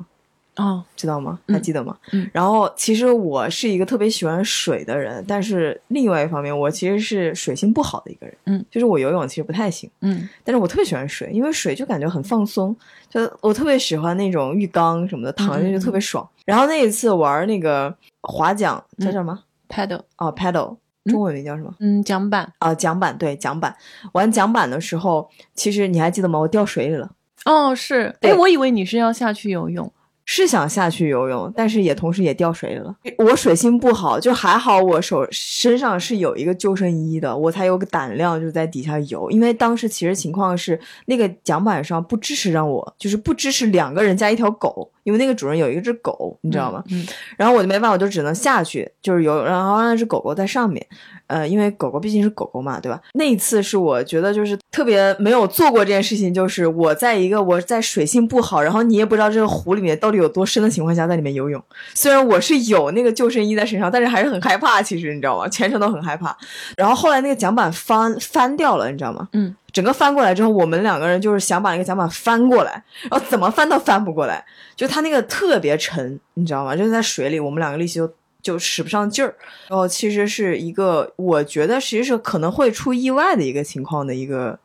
哦，知道吗？嗯还记得吗？嗯然后其实我是一个特别喜欢水的人，但是另外一方面，我其实是水性不好的一个人。嗯，就是我游泳其实不太行，嗯但是我特别喜欢水，因为水就感觉很放松，就我特别喜欢那种浴缸什么的，躺进去就特别爽。然后那一次玩那个划桨叫什么？，paddle，哦，paddle，嗯中文名叫什么？嗯，桨板。啊，桨板，对，桨板。玩桨板的时候，其实你还记得吗？我掉水里了。哦，是，对哎，我以为你是要下去游泳。是想下去游泳，但是也同时也掉水里了。我水性不好，就还好我手身上是有一个救生衣的，我才有个胆量就在底下游。因为当时其实情况是那个桨板上不支持让我，就是不支持两个人加一条狗，因为那个主人有一只狗，你知道吗？嗯？然后我就没办法，我就只能下去，就是游，然后让那只狗狗在上面，呃，因为狗狗毕竟是狗狗嘛，对吧？那一次是我觉得就是特别没有做过这件事情，就是我在一个我在水性不好，然后你也不知道这个湖里面到底有多深的情况下，在里面游泳。虽然我是有那个救生衣在身上，但是还是很害怕，其实你知道吗？全程都很害怕。然后后来那个桨板翻翻掉了，你知道吗？嗯，整个翻过来之后，我们两个人就是想把那个桨板翻过来，然后怎么翻都翻不过来，就它那个特别沉，你知道吗？就是在水里，我们两个力气就就使不上劲儿。然后其实是一个，我觉得其实是可能会出意外的一个情况的一个、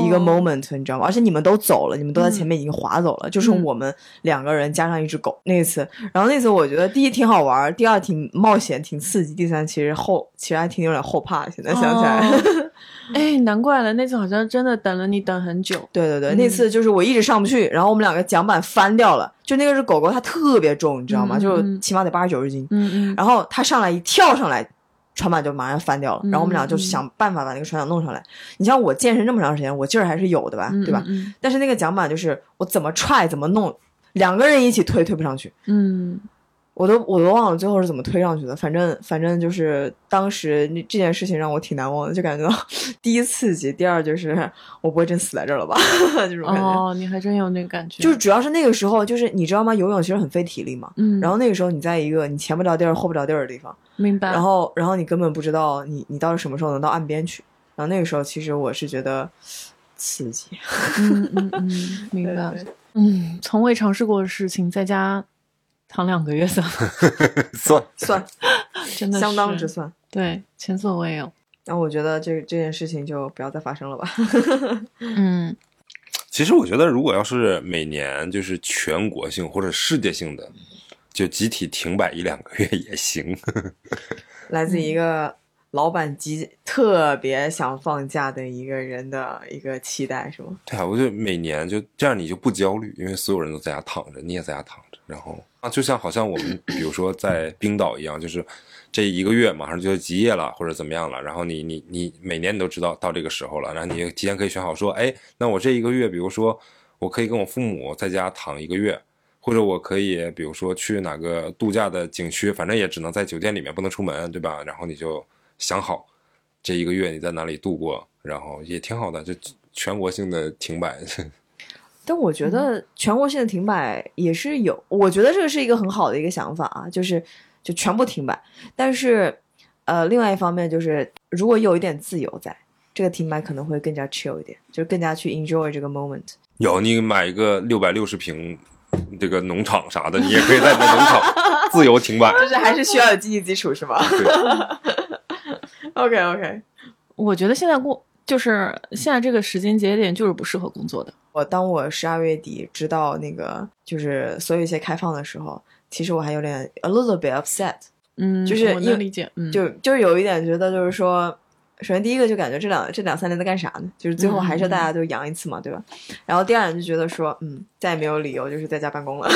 一个 moment，你知道吗？而且你们都走了，你们都在前面已经划走了，就剩嗯我们两个人加上一只狗那一次。然后那次我觉得第一挺好玩，第二挺冒险、挺刺激，第三其实后其实还挺有点后怕。现在想起来。哦 [LAUGHS] 哎，难怪了，那次好像真的等了你等很久。对对对，嗯那次就是我一直上不去，然后我们两个桨板翻掉了。就那个是狗狗，它特别重，你知道吗？嗯就嗯起码得八十九十斤。嗯嗯，然后它上来一跳上来，船板就马上翻掉了。嗯然后我们俩就想办法把那个船桨弄上来。你像我健身这么长时间，我劲儿还是有的吧，嗯对吧？？嗯但是那个桨板就是我怎么踹怎么弄，两个人一起推推不上去。嗯我都我都忘了最后是怎么推上去的，反正反正就是当时那这件事情让我挺难忘的，就感觉到 [LAUGHS] 第一刺激，第二就是我不会真死在这儿了吧，[LAUGHS] 这种感觉。哦，你还真有那个感觉。就是主要是那个时候，就是你知道吗？游泳其实很费体力嘛。嗯，然后那个时候你在一个你前不着地儿后不着地儿的地方，明白。然后然后你根本不知道你你到底什么时候能到岸边去。然后那个时候其实我是觉得刺激，嗯嗯嗯，[LAUGHS] 明白嗯，从未尝试过的事情，在家躺两个月算，[LAUGHS] 算算 [LAUGHS] 真的相当是之算。对，前所未有。然后我觉得这这件事情就不要再发生了吧。嗯 [LAUGHS] 其实我觉得，如果要是每年就是全国性或者世界性的，就集体停摆一两个月也行。来自一个老板极特别想放假的一个人的一个期待，是吗？对啊，我觉得每年就这样，你就不焦虑，因为所有人都在家躺着，你也在家躺着，然后啊，就像好像我们比如说在冰岛一样，就是这一个月马上就要极夜了，或者怎么样了，然后你你你每年你都知道到这个时候了，然后你提前可以选好说，哎，那我这一个月，比如说我可以跟我父母在家躺一个月。或者我可以，比如说去哪个度假的景区，反正也只能在酒店里面，不能出门，对吧？然后你就想好这一个月你在哪里度过，然后也挺好的，就全国性的停摆。[LAUGHS] 但我觉得全国性的停摆也是有，我觉得这个是一个很好的一个想法啊，就是就全部停摆。但是，呃，另外一方面就是，如果有一点自由在，这个停摆可能会更加 chill 一点，就是更加去 enjoy 这个 moment。有你买一个六百六十平这个农场啥的，你也可以在你的农场 [LAUGHS] 自由停摆。就是 [LAUGHS] 还是需要有经济基础，是吧对？[LAUGHS] OK OK。我觉得现在过就是现在这个时间节点就是不适合工作的。我当我十二月底知道那个就是所有一些开放的时候，其实我还有点 a little bit upset，嗯，就是能理解。嗯，就就是有一点觉得就是说，首先第一个就感觉这两这两三年在干啥呢？就是最后还是大家都阳一次嘛，对吧？然后第二点就觉得说，嗯，再也没有理由就是在家办公了，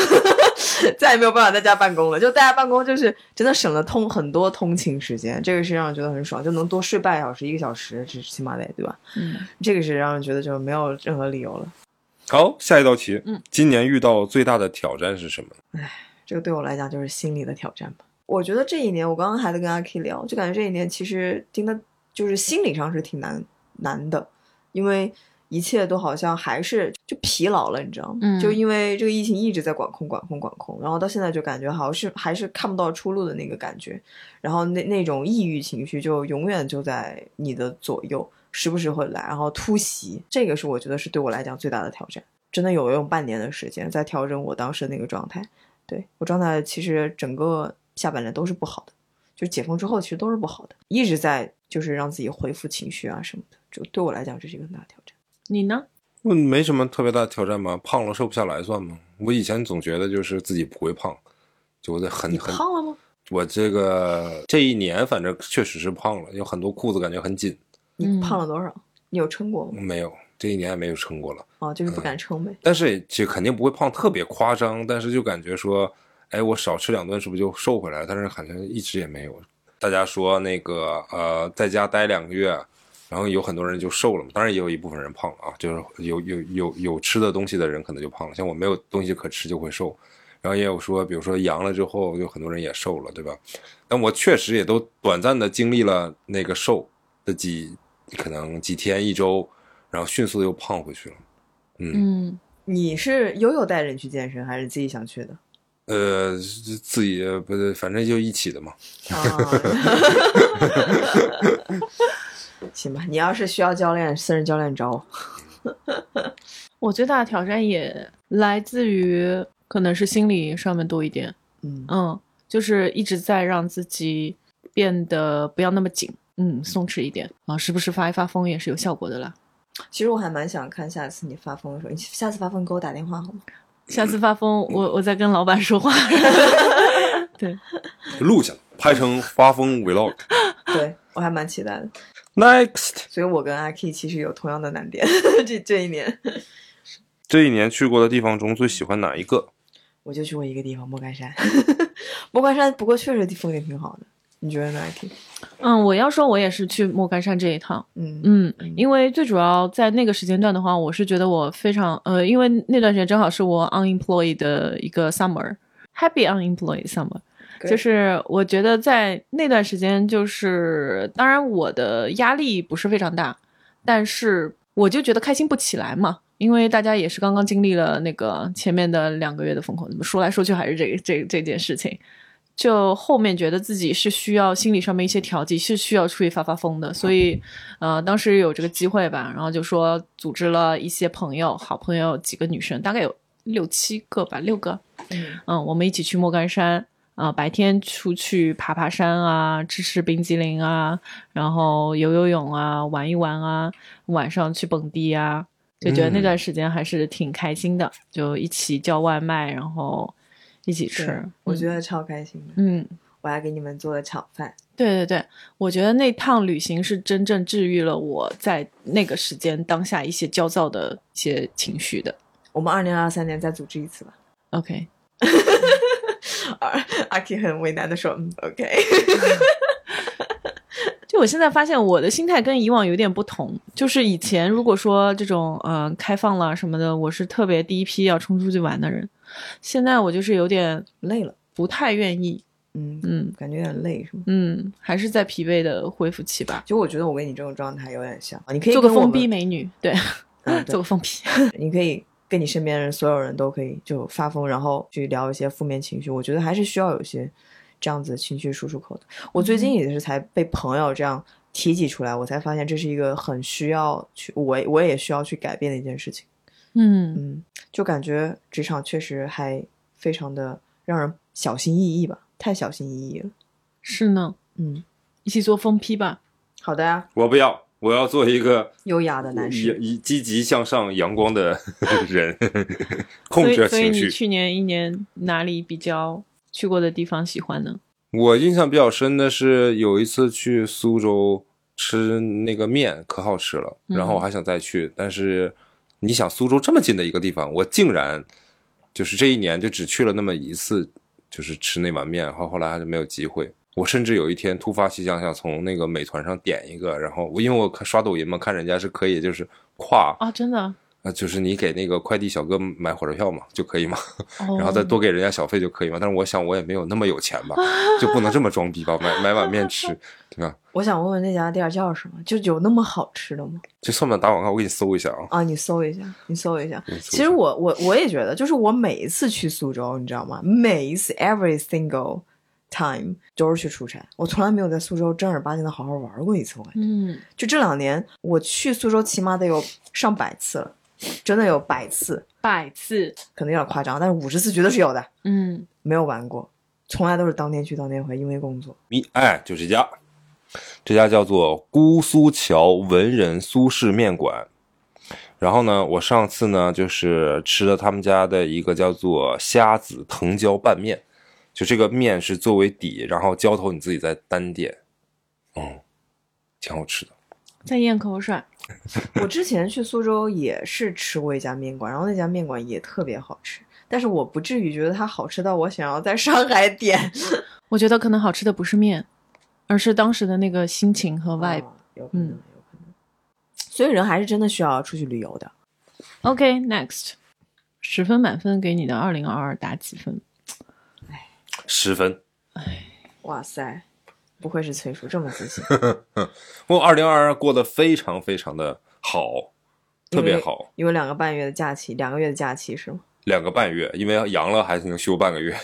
[LAUGHS] 再也没有办法在家办公了。就在家办公就是真的省了通很多通勤时间，这个是让人觉得很爽，就能多睡半小时一个小时，这起码得对吧？嗯，这个是让人觉得就没有任何理由了。好，下一道题。嗯，今年遇到最大的挑战是什么？这个对我来讲就是心理的挑战吧。我觉得这一年，我刚刚还在跟阿 K 聊，就感觉这一年其实听的，就是心理上是挺难难的，因为一切都好像还是就疲劳了，你知道吗？嗯就因为这个疫情一直在管控、管控、管控，然后到现在就感觉好像是还是看不到出路的那个感觉，然后那那种抑郁情绪就永远就在你的左右，时不时会来，然后突袭，这个是我觉得是对我来讲最大的挑战。真的有用半年的时间在调整我当时的那个状态，对我状态其实整个下半年都是不好的，就解封之后其实都是不好的，一直在就是让自己恢复情绪啊什么的，就对我来讲这是一个很大的挑战。你呢？我没什么特别大的挑战吧，胖了瘦不下来算吗？我以前总觉得就是自己不会胖，就我得很你很胖了吗？我这个这一年反正确实是胖了，有很多裤子感觉很紧，你嗯胖了多少？你有称过吗？没有这一年也没有称过了。哦，就是不敢称呗。但是这肯定不会胖特别夸张，但是就感觉说，哎，我少吃两顿是不是就瘦回来了？但是好像一直也没有。大家说那个呃，在家待两个月，然后有很多人就瘦了嘛，当然也有一部分人胖了啊，就是有有有有吃的东西的人可能就胖了，像我没有东西可吃就会瘦。然后也有说，比如说阳了之后，有很多人也瘦了，对吧？但我确实也都短暂的经历了那个瘦的几可能几天一周，然后迅速的又胖回去了。嗯嗯，你是悠悠带人去健身，还是自己想去的？呃，自己不是，反正就一起的嘛。啊，[LAUGHS] 行吧，你要是需要教练，私人教练找我。[LAUGHS] 我最大的挑战也来自于可能是心理上面多一点，嗯，嗯，就是一直在让自己变得不要那么紧，嗯，松弛一点啊，时不时发一发疯也是有效果的啦。其实我还蛮想看下次你发疯的时候，你下次发疯给我打电话好吗？下次发疯，我我再跟老板说话。[LAUGHS] 对，录下来，拍成发疯 vlog。[LAUGHS] 对我还蛮期待的。Next，所以我跟阿 K 其实有同样的难点。[LAUGHS] 这这一年，[LAUGHS] 这一年去过的地方中最喜欢哪一个？我就去过一个地方，莫干山。[LAUGHS] 莫干山不过确实风景挺好的，你觉得呢，阿 K？嗯，我要说，我也是去莫干山这一趟。嗯嗯，因为最主要在那个时间段的话，我是觉得我非常呃，因为那段时间正好是我 unemployed 的一个 summer，happy unemployed summer。就是我觉得在那段时间，就是当然我的压力不是非常大，但是我就觉得开心不起来嘛，因为大家也是刚刚经历了那个前面的两个月的疯狂，怎么说来说去还是这个这这件事情。就后面觉得自己是需要心理上面一些调剂，是需要出去发发疯的，所以，呃，当时有这个机会吧，然后就说组织了一些朋友，好朋友几个女生，大概有六七个吧，六个，嗯嗯，我们一起去莫干山。啊、白天出去爬爬山啊，吃吃冰激凌啊，然后游游泳啊，玩一玩啊，晚上去蹦迪啊，就觉得那段时间还是挺开心的，就一起叫外卖，然后一起吃。我觉得超开心的。嗯，我还给你们做了炒饭。对对对，我觉得那趟旅行是真正治愈了我在那个时间当下一些焦躁的一些情绪的。我们二零二三年再组织一次吧。OK，[LAUGHS] 阿阿 K 很为难的说：“嗯，OK。[LAUGHS] 就我现在发现我的心态跟以往有点不同，就是以前如果说这种呃开放了什么的，我是特别第一批要冲出去玩的人，现在我就是有点累了，不太愿意，嗯嗯感觉有点累，是吗？嗯，还是在疲惫的恢复期吧。就我觉得我跟你这种状态有点像，你可以做个疯逼美女，对，嗯 [LAUGHS] 对做个疯批。[LAUGHS] 你可以跟你身边人所有人都可以就发疯，然后去聊一些负面情绪。我觉得还是需要有一些这样子情绪输出口的。我最近也是才被朋友这样提及出来，我才发现这是一个很需要去，我我也需要去改变的一件事情。嗯嗯，就感觉职场确实还非常的让人小心翼翼吧，太小心翼翼了。是呢，嗯，一起做疯批吧。好的呀，我不要，我要做一个优雅的男以士。以积极向上、阳光的 [LAUGHS] 人，[LAUGHS] 控制所以。你去年一年哪里比较去过的地方喜欢呢？我印象比较深的是有一次去苏州吃那个面，可好吃了，嗯然后我还想再去，但是你想苏州这么近的一个地方，我竟然就是这一年就只去了那么一次，就是吃那碗面，然后后来还是没有机会。我甚至有一天突发奇想，想从那个美团上点一个，然后我因为我刷抖音嘛，看人家是可以就是跨啊，真的，啊，就是你给那个快递小哥买火车票嘛，就可以嘛，[LAUGHS] 哦然后再多给人家小费就可以嘛。但是我想我也没有那么有钱吧，就不能这么装逼吧，买买碗面吃，对吧？我想问问那家店叫什么？就有那么好吃的吗？这算不算打广告？我给你搜一下啊。啊，你搜一下。你搜一下其实我我我也觉得，就是我每一次去苏州，你知道吗？每一次 every single time 都是去出差，我从来没有在苏州正儿八经的好好玩过一次。我感觉，嗯，就这两年我去苏州起码得有上百次了，真的有百次，百次，可能有点夸张，但是五十次绝对是有的。嗯，没有玩过，从来都是当天去当天回，因为工作。咪哎，就这家，这家叫做姑苏桥文人苏式面馆。然后呢，我上次呢就是吃了他们家的一个叫做虾子藤椒拌面，就这个面是作为底，然后浇头你自己再单点，嗯，挺好吃的。在咽口水。[LAUGHS] 我之前去苏州也是吃过一家面馆，然后那家面馆也特别好吃，但是我不至于觉得它好吃到我想要在上海点。[LAUGHS] 我觉得可能好吃的不是面，而是当时的那个心情和 vibe。哦有可能，嗯有可能。所以人还是真的需要出去旅游的。OK，next，、十分满分给你的二零二二打几分？十分。哎哇塞，不愧是崔叔，这么自信，[LAUGHS] 我二零二二过得非常非常的好，特别好，因为两个半月的假期，两个月的假期是吗？两个半月，因为阳了还能休半个月。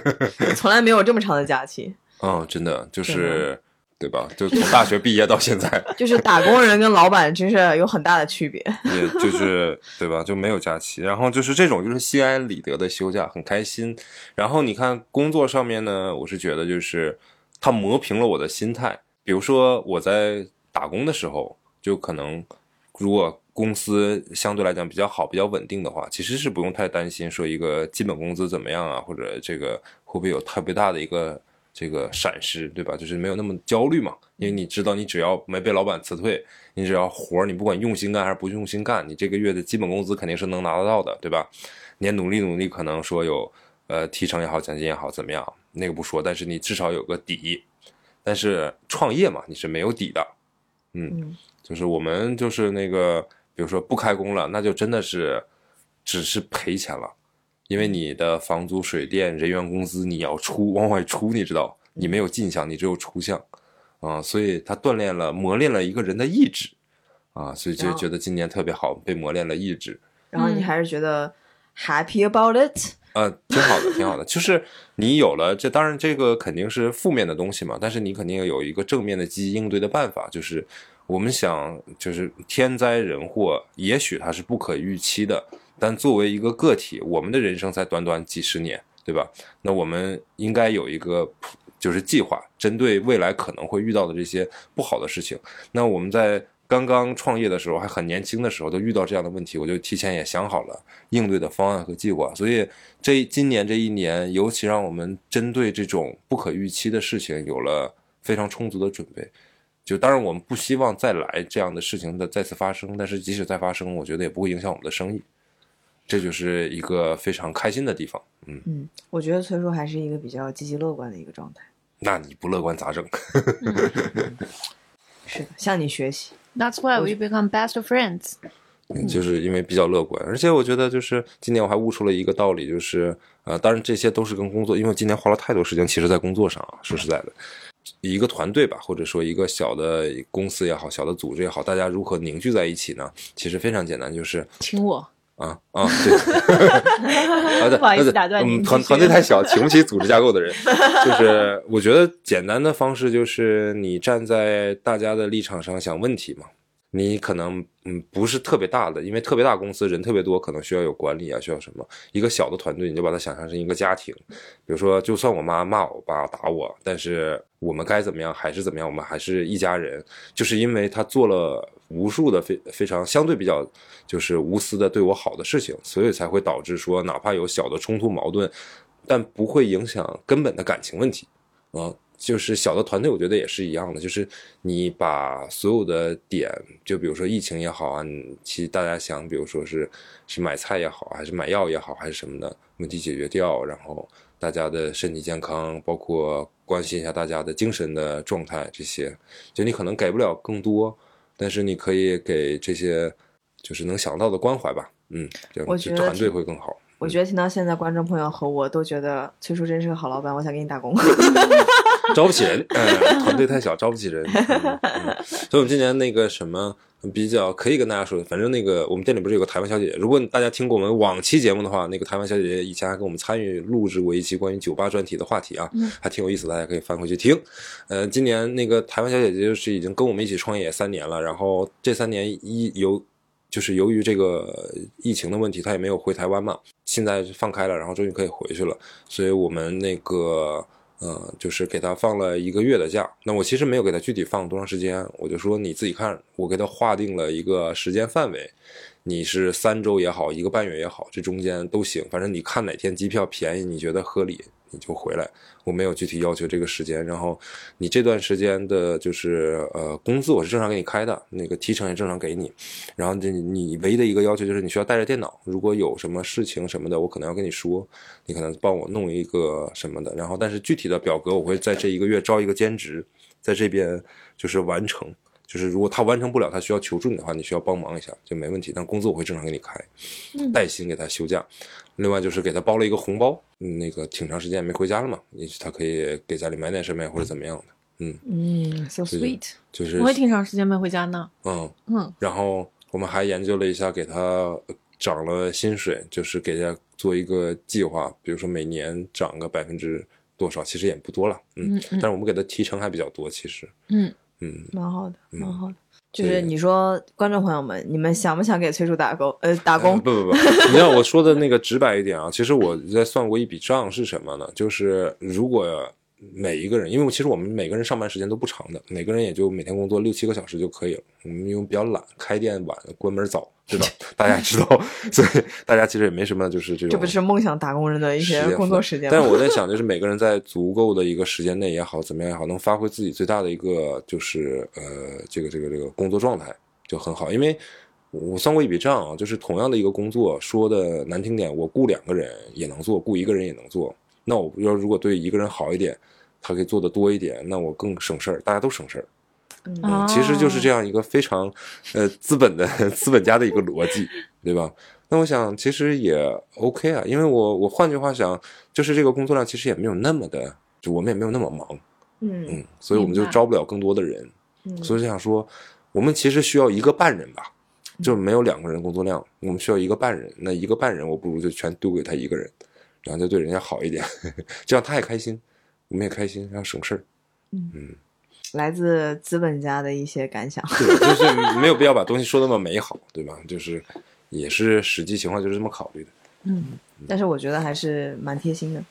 [LAUGHS] 从来没有这么长的假期，嗯，真的就真是对吧？就从大学毕业到现在，[LAUGHS] 就是打工人跟老板真是有很大的区别。也就是对吧？就没有假期，然后就是这种就是心安理得的休假，很开心。然后你看工作上面呢，我是觉得就是它磨平了我的心态。比如说我在打工的时候，就可能如果公司相对来讲比较好、比较稳定的话，其实是不用太担心说一个基本工资怎么样啊，或者这个会不会有特别大的一个这个闪失，对吧？就是没有那么焦虑嘛，因为你知道你只要没被老板辞退，你只要活儿你不管用心干还是不用心干，你这个月的基本工资肯定是能拿得到的，对吧？你努力努力，可能说有呃提成也好，奖金也好，怎么样那个不说，但是你至少有个底。但是创业嘛，你是没有底的，嗯，嗯就是我们就是那个，比如说不开工了，那就真的是只是赔钱了，因为你的房租、水电、人员工资你要出往外出，你知道，你没有进项，你只有出项，啊，所以它锻炼了、磨练了一个人的意志，啊，所以就觉得今年特别好，被磨练了意志。然后你嗯还是觉得 happy about it。呃，挺好的，挺好的。就是你有了这，当然这个肯定是负面的东西嘛，但是你肯定有一个正面的积极应对的办法。就是我们想，就是天灾人祸，也许它是不可预期的，但作为一个个体，我们的人生才短短几十年，对吧？那我们应该有一个就是计划，针对未来可能会遇到的这些不好的事情。那我们在刚刚创业的时候，还很年轻的时候，都遇到这样的问题，我就提前也想好了应对的方案和计划。所以这今年这一年，尤其让我们针对这种不可预期的事情有了非常充足的准备。就当然，我们不希望再来这样的事情的再次发生，但是即使再发生，我觉得也不会影响我们的生意。这就是一个非常开心的地方。嗯，嗯，我觉得崔叔还是一个比较积极乐观的一个状态。那你不乐观咋整？[LAUGHS] 是的，向你学习。That's why we become best friends。就是因为比较乐观，而且我觉得就是今年我还悟出了一个道理，就是呃，当然这些都是跟工作，因为我今年花了太多时间，其实在工作上啊，说实在的，一个团队吧，或者说一个小的公司也好，小的组织也好，大家如何凝聚在一起呢？其实非常简单，就是请我。啊啊，对，[LAUGHS] 不好意思对打断您嗯，团团队太小，[LAUGHS] 请不起组织架构的人。就是我觉得简单的方式就是你站在大家的立场上想问题嘛。你可能嗯不是特别大的，因为特别大公司人特别多，可能需要有管理啊，需要什么。一个小的团队，你就把它想象成一个家庭。比如说，就算我妈骂我爸打我，但是我们该怎么样还是怎么样，我们还是一家人。就是因为他做了无数的非非常相对比较就是无私的对我好的事情，所以才会导致说，哪怕有小的冲突矛盾，但不会影响根本的感情问题啊。就是小的团队，我觉得也是一样的，就是你把所有的点，就比如说疫情也好啊，其实大家想，比如说是是买菜也好，还是买药也好，还是什么的问题解决掉，然后大家的身体健康，包括关心一下大家的精神的状态，这些，就你可能给不了更多，但是你可以给这些就是能想到的关怀吧，嗯，这样我觉得团队会更好。我觉得听到现在，观众朋友和我都觉得崔叔真是个好老板，我想给你打工。[LAUGHS] [LAUGHS] 招不起人，嗯，团队太小，招不起人。嗯嗯所以我们今年那个什么比较可以跟大家说的，反正那个我们店里不是有个台湾小姐姐，如果大家听过我们往期节目的话，那个台湾小姐姐以前还跟我们参与录制过一期关于酒吧专题的话题啊，还挺有意思，大家可以翻回去听。呃，今年那个台湾小姐姐就是已经跟我们一起创业三年了，然后这三年一由就是由于这个疫情的问题，她也没有回台湾嘛，现在放开了，然后终于可以回去了，所以我们那个。呃，就是给他放了一个月的假。那我其实没有给他具体放多长时间，我就说你自己看。我给他划定了一个时间范围，你是三周也好，一个半月也好，这中间都行。反正你看哪天机票便宜，你觉得合理，你就回来。我没有具体要求这个时间。然后你这段时间的，就是呃，工资我是正常给你开的，那个提成也正常给你。然后这你唯一的一个要求就是你需要带着电脑，如果有什么事情什么的，我可能要跟你说，你可能帮我弄一个什么的。然后但是具体的表格我会在这一个月招一个兼职，在这边就是完成。就是如果他完成不了，他需要求助你的话，你需要帮忙一下就没问题。但工资我会正常给你开，带薪给他休假。另外就是给他包了一个红包，嗯那个挺长时间没回家了嘛，也许他可以给家里买点什么呀，或者怎么样的。嗯，嗯，so sweet。就是我也挺长时间没回家呢。嗯，嗯，然后我们还研究了一下，给他呃涨了薪水，就是给他做一个计划，比如说每年涨个百分之多少，其实也不多了，嗯，嗯嗯。但是我们给他提成还比较多，其实，嗯，嗯，蛮好的，蛮好的。就是你说，观众朋友们，你们想不想给崔叔打工？呃，打工呃？不不不，你要我说的那个直白一点啊，其实我在算过一笔账是什么呢？就是如果每一个人，因为其实我们每个人上班时间都不长的，每个人也就每天工作六七个小时就可以了。我们因为比较懒，开店晚，关门早，对吧？[LAUGHS] 大家也知道，所以大家其实也没什么就是这种。这不是梦想打工人的一些工作时间吗？但是我在想，就是每个人在足够的一个时间内也好，怎么样也好，能发挥自己最大的一个就是呃这个这个这个工作状态就很好。因为我算过一笔账啊，就是同样的一个工作，说的难听点，我雇两个人也能做，雇一个人也能做。那我要如果对一个人好一点，他可以做的多一点，那我更省事儿，大家都省事儿。嗯其实就是这样一个非常呃资本的 [LAUGHS] 资本家的一个逻辑，对吧？那我想其实也 OK 啊，因为我我换句话想，就是这个工作量其实也没有那么的，就我们也没有那么忙，嗯嗯，所以我们就招不了更多的人，嗯所以就想说，我们其实需要一个半人吧，就没有两个人工作量，我们需要一个半人，那一个半人我不如就全丢给他一个人，然后就对人家好一点，[LAUGHS] 这样他也开心，我们也开心，然后省事儿。嗯来自资本家的一些感想。对，就是没有必要把东西说那么美好，对吧？就是也是实际情况就是这么考虑的。嗯，但是我觉得还是蛮贴心的，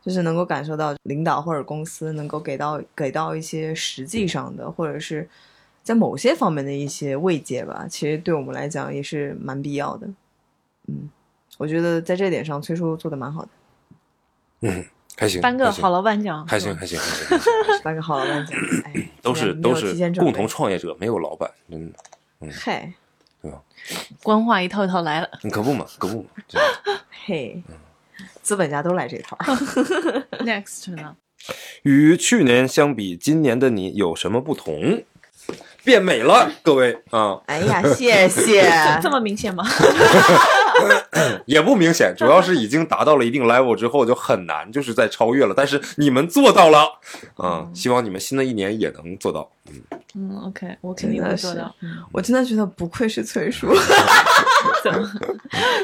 就是能够感受到领导或者公司能够给到给到一些实际上的，或者是在某些方面的一些慰藉吧。其实对我们来讲也是蛮必要的。嗯，我觉得在这点上，崔叔做的蛮好的，嗯，还行，[LAUGHS] 颁个好老板奖，还行，还行，还行，颁个好老板奖。哎，都是都是共同创业者，没有老板，真的，嗨对吧？官话一套一套来了。你可不嘛，可不嘛，[LAUGHS] 嘿，资本家都来这套。[LAUGHS] Next 呢？与去年相比，今年的你有什么不同？变美了，各位啊，哎呀，[LAUGHS] 谢谢。这么明显吗？[LAUGHS] 也不明显，主要是已经达到了一定 level 之后，就很难就是在超越了。但是你们做到了，啊，希望你们新的一年也能做到。嗯，OK，我肯定能做到。我真的觉得不愧是崔叔，[LAUGHS]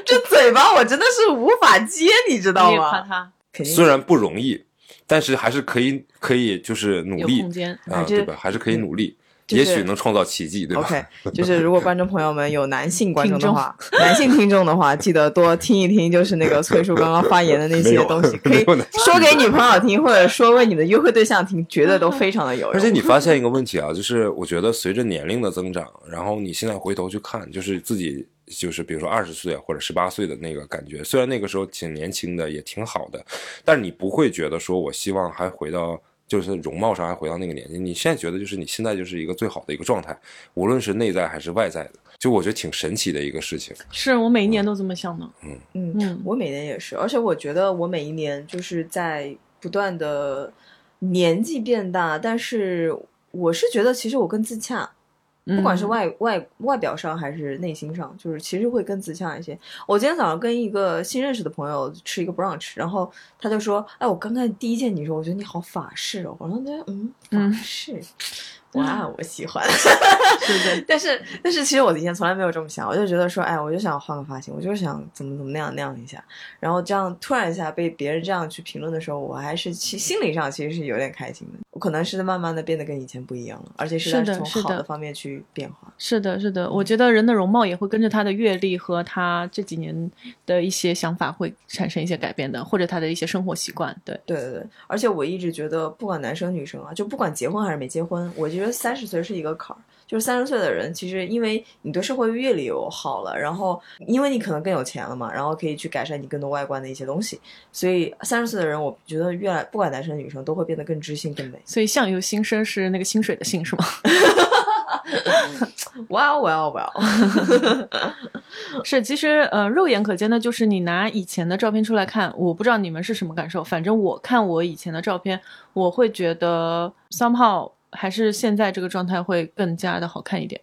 这嘴巴我真的是无法接，你知道吗？他肯定虽然不容易，但是还是可以可以就是努力有空间。啊，这对吧？还是可以努力，就是也许能创造奇迹，对吧 OK，就是如果观众朋友们有男性观众的话，[LAUGHS] 男性听众的话，记得多听一听，就是那个崔叔刚刚发言的那些 [LAUGHS] 东西，可以说给女朋友听，或者说为你的约会对象听，绝对都非常的有用。而且你发现一个问题啊，就是我觉得随着年龄的增长，然后你现在回头去看，就是自己就是比如说二十岁或者十八岁的那个感觉，虽然那个时候挺年轻的，也挺好的，但是你不会觉得说我希望还回到。就是容貌上还回到那个年纪，你现在觉得就是你现在就是一个最好的一个状态，无论是内在还是外在的，就我觉得挺神奇的一个事情。是我每一年都这么想的。嗯嗯我每年也是，而且我觉得我每一年就是在不断的年纪变大，但是我是觉得其实我更自洽，不管是嗯外外外表上还是内心上，就是其实会更自洽一些。我今天早上跟一个新认识的朋友吃一个 brunch，然后他就说：“哎，我刚看第一见你的时候，我觉得你好法式哦。”我说：“觉得嗯，嗯法式，哇，我喜欢。[LAUGHS] ”是的，[LAUGHS] 但是但是其实我以前从来没有这么想，我就觉得说，哎，我就想换个发型，我就是想怎么怎么那样那样一下，然后这样突然一下被别人这样去评论的时候，我还是其心理上其实是有点开心的。我可能是慢慢的变得跟以前不一样了，而且是是在从好的方面去变化。是的，是的，我觉得人的容貌也会跟着他的阅历和他这几年的一些想法会产生一些改变的，或者他的一些生活习惯。对，对对对，而且我一直觉得，不管男生女生啊，就不管结婚还是没结婚，我觉得三十岁是一个坎儿。就是三十岁的人，其实因为你对社会阅历有好了，然后因为你可能更有钱了嘛，然后可以去改善你更多外观的一些东西，所以三十岁的人，我觉得越来不管男生女生都会变得更知性、更美。所以相由心生是那个薪水的薪是吗？哇哦哇哦哇哦！[LAUGHS] 是，其实呃，肉眼可见的就是你拿以前的照片出来看，我不知道你们是什么感受，反正我看我以前的照片，我会觉得 somehow 还是现在这个状态会更加的好看一点。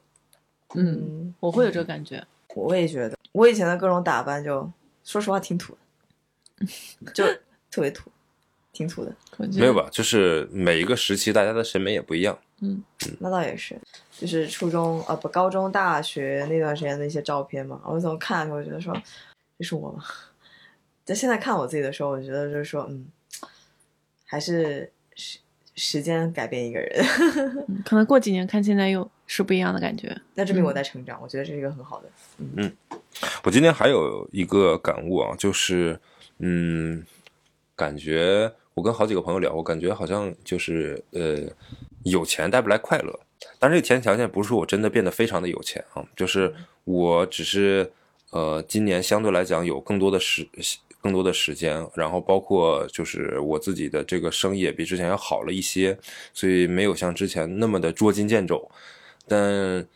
嗯，嗯，我会有这个感觉。我也觉得，我以前的各种打扮就，说实话挺土的，[LAUGHS] 就特别土，挺土的。没有？吧？就是每一个时期大家的审美也不一样。嗯那倒也是，就是初中啊不高中大学那段时间的一些照片嘛，我怎么看的时候，我觉得说这是我吗？在现在看我自己的时候，我觉得就是说，嗯，还是时时间改变一个人，嗯可能过几年看现在又是不一样的感觉。那证明我在成长，我觉得这是一个很好的。嗯我今天还有一个感悟啊，就是嗯，感觉我跟好几个朋友聊，我感觉好像就是呃，有钱带不来快乐。但是这个前提条件不是说我真的变得非常的有钱啊，就是我只是呃，今年相对来讲有更多的时更多的时间，然后包括就是我自己的这个生意也比之前要好了一些，所以没有像之前那么的捉襟见肘。但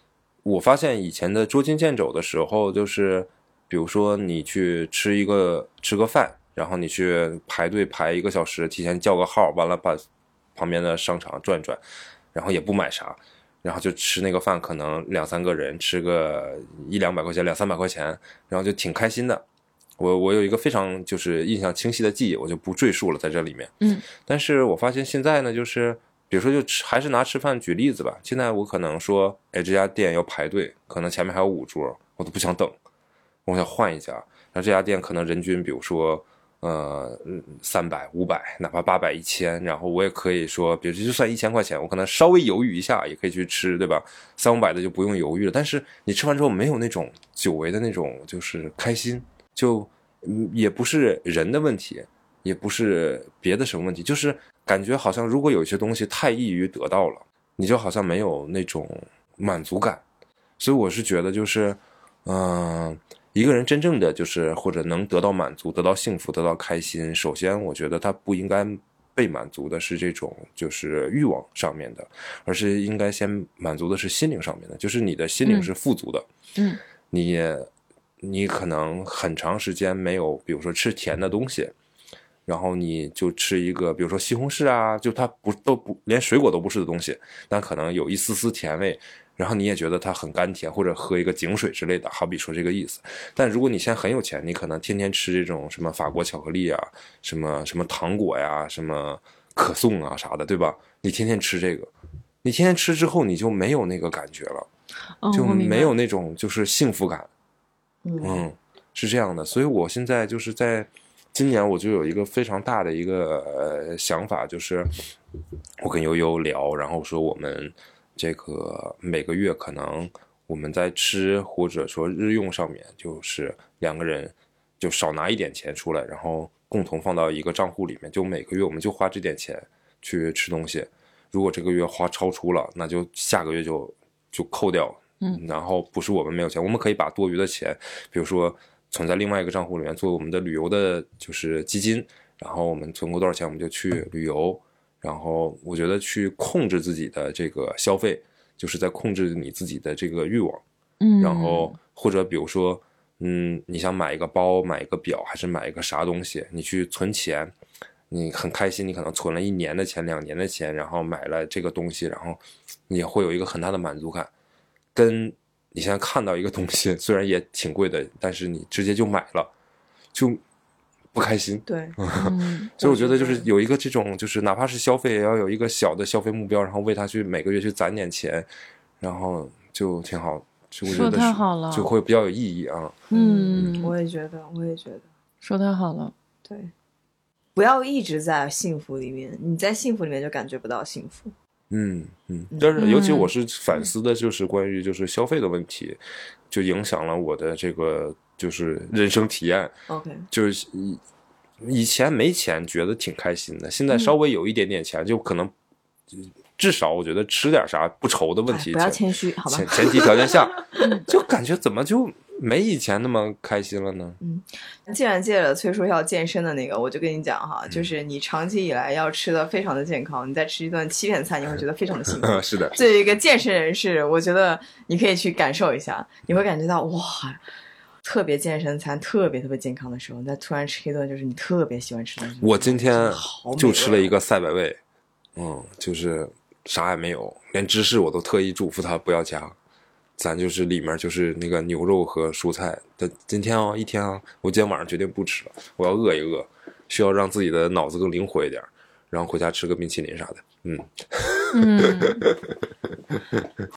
我发现以前的捉襟见肘的时候，就是比如说你去吃一个吃个饭，然后你去排队排一个小时，提前叫个号，完了把旁边的商场转转，然后也不买啥，然后就吃那个饭，可能两三个人吃个一两百块钱，两三百块钱，然后就挺开心的。我我有一个非常就是印象清晰的记忆，我就不赘述了，在这里面。嗯，但是我发现现在呢，就是比如说就吃，还是拿吃饭举例子吧。现在我可能说，哎，这家店要排队，可能前面还有五桌，我都不想等，我想换一家。然后这家店可能人均，比如说，呃，三百、五百，哪怕八百、一千，然后我也可以说，比如就算一千块钱，我可能稍微犹豫一下也可以去吃，对吧？三五百的就不用犹豫了。但是你吃完之后没有那种久违的那种就是开心，就嗯也不是人的问题，也不是别的什么问题，就是感觉好像如果有一些东西太易于得到了，你就好像没有那种满足感。所以我是觉得，就是，嗯、一个人真正的就是或者能得到满足、得到幸福、得到开心，首先我觉得他不应该被满足的是这种就是欲望上面的，而是应该先满足的是心灵上面的，就是你的心灵嗯。是富足的，嗯。你你可能很长时间没有，比如说吃甜的东西，然后你就吃一个，比如说西红柿啊，就它不都不连水果都不是的东西，但可能有一丝丝甜味，然后你也觉得它很甘甜，或者喝一个井水之类的，好比说这个意思。但如果你现在很有钱，你可能天天吃这种什么法国巧克力啊，什么什么糖果呀，什么可颂啊啥的，对吧？你天天吃这个，你天天吃之后，你就没有那个感觉了。哦，就没有那种就是幸福感，嗯，是这样的。所以我现在就是在今年，我就有一个非常大的一个呃想法，就是我跟悠悠聊，然后说我们这个每个月可能我们在吃或者说日用上面，就是两个人就少拿一点钱出来，然后共同放到一个账户里面，就每个月我们就花这点钱去吃东西。如果这个月花超出了，那就下个月就就扣掉。嗯，然后不是我们没有钱，我们可以把多余的钱，比如说存在另外一个账户里面做我们的旅游的，就是基金。然后我们存够多少钱，我们就去旅游。然后我觉得去控制自己的这个消费，就是在控制你自己的这个欲望。嗯，然后或者比如说，嗯，你想买一个包、买一个表，还是买一个啥东西，你去存钱，你很开心，你可能存了一年的钱、两年的钱，然后买了这个东西，然后你也会有一个很大的满足感。跟你现在看到一个东西，[LAUGHS] 虽然也挺贵的，但是你直接就买了，就不开心。对，[LAUGHS] 嗯所以我觉得就是有一个这种，就是哪怕是消费，也要有一个小的消费目标，然后为他去每个月去攒点钱，然后就挺好。就我觉说得是太好了就会比较有意义啊。嗯，我也觉得，我也觉得，说太好了。对，不要一直在幸福里面，你在幸福里面就感觉不到幸福。嗯嗯，但是尤其我是反思的，就是关于就是消费的问题，就影响了我的这个就是人生体验。OK，就是以以前没钱觉得挺开心的，现在稍微有一点点钱，就可能至少我觉得吃点啥不愁的问题，哎不要谦虚，好吧前？前提条件下，[LAUGHS] 就感觉怎么就没以前那么开心了呢？嗯既然借了崔叔要健身的那个，我就跟你讲哈，嗯就是你长期以来要吃的非常的健康，你再吃一顿欺骗餐，你会觉得非常的幸福。[LAUGHS] 是的，作为一个健身人士，我觉得你可以去感受一下，你会感觉到哇，特别健身餐，特别特别健康的时候，你再突然吃一顿就是你特别喜欢吃的东西。我今天就吃了一个赛百味，嗯，就是啥也没有，连芝士我都特意嘱咐他不要加，咱就是里面就是那个牛肉和蔬菜。但今天哦，一天啊，我今天晚上决定不吃了，我要饿一饿，需要让自己的脑子更灵活一点，然后回家吃个冰淇淋啥的。嗯，嗯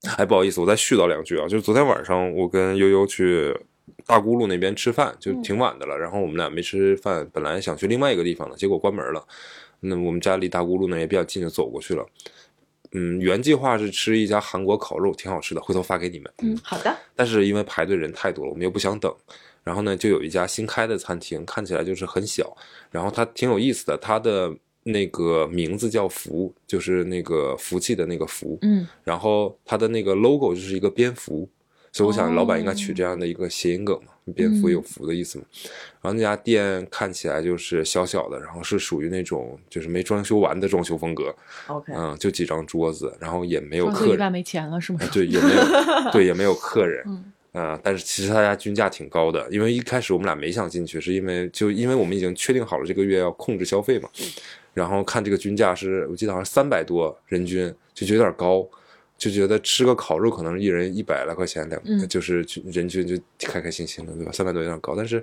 [LAUGHS] 哎，不好意思，我再絮叨两句啊，就是昨天晚上我跟悠悠去大咕噜那边吃饭，就挺晚的了，然后我们俩没吃饭，本来想去另外一个地方的，结果关门了。那我们家离大咕噜呢也比较近，就走过去了。嗯，原计划是吃一家韩国烤肉，挺好吃的，回头发给你们。嗯，好的，但是因为排队人太多了，我们又不想等。然后呢，就有一家新开的餐厅，看起来就是很小，然后它挺有意思的，它的那个名字叫福，就是那个福气的那个福。嗯然后它的那个 logo 就是一个蝙蝠，所以我想哦老板应该取这样的一个谐音梗嘛，蝙蝠有福的意思嘛。然后那家店看起来就是小小的，然后是属于那种就是没装修完的装修风格，OK，嗯，就几张桌子，然后也没有客人，一半没钱了是吗？啊对，也没有，[LAUGHS] 对，也没有客人。嗯啊、但是其实他家均价挺高的，因为一开始我们俩没想进去，是因为就因为我们已经确定好了这个月要控制消费嘛，然后看这个均价是我记得好像三百多人均，就觉得有点高，就觉得吃个烤肉可能一人一百来块钱两，嗯。就是人均就开开心心的，对吧？三百多有点高，但是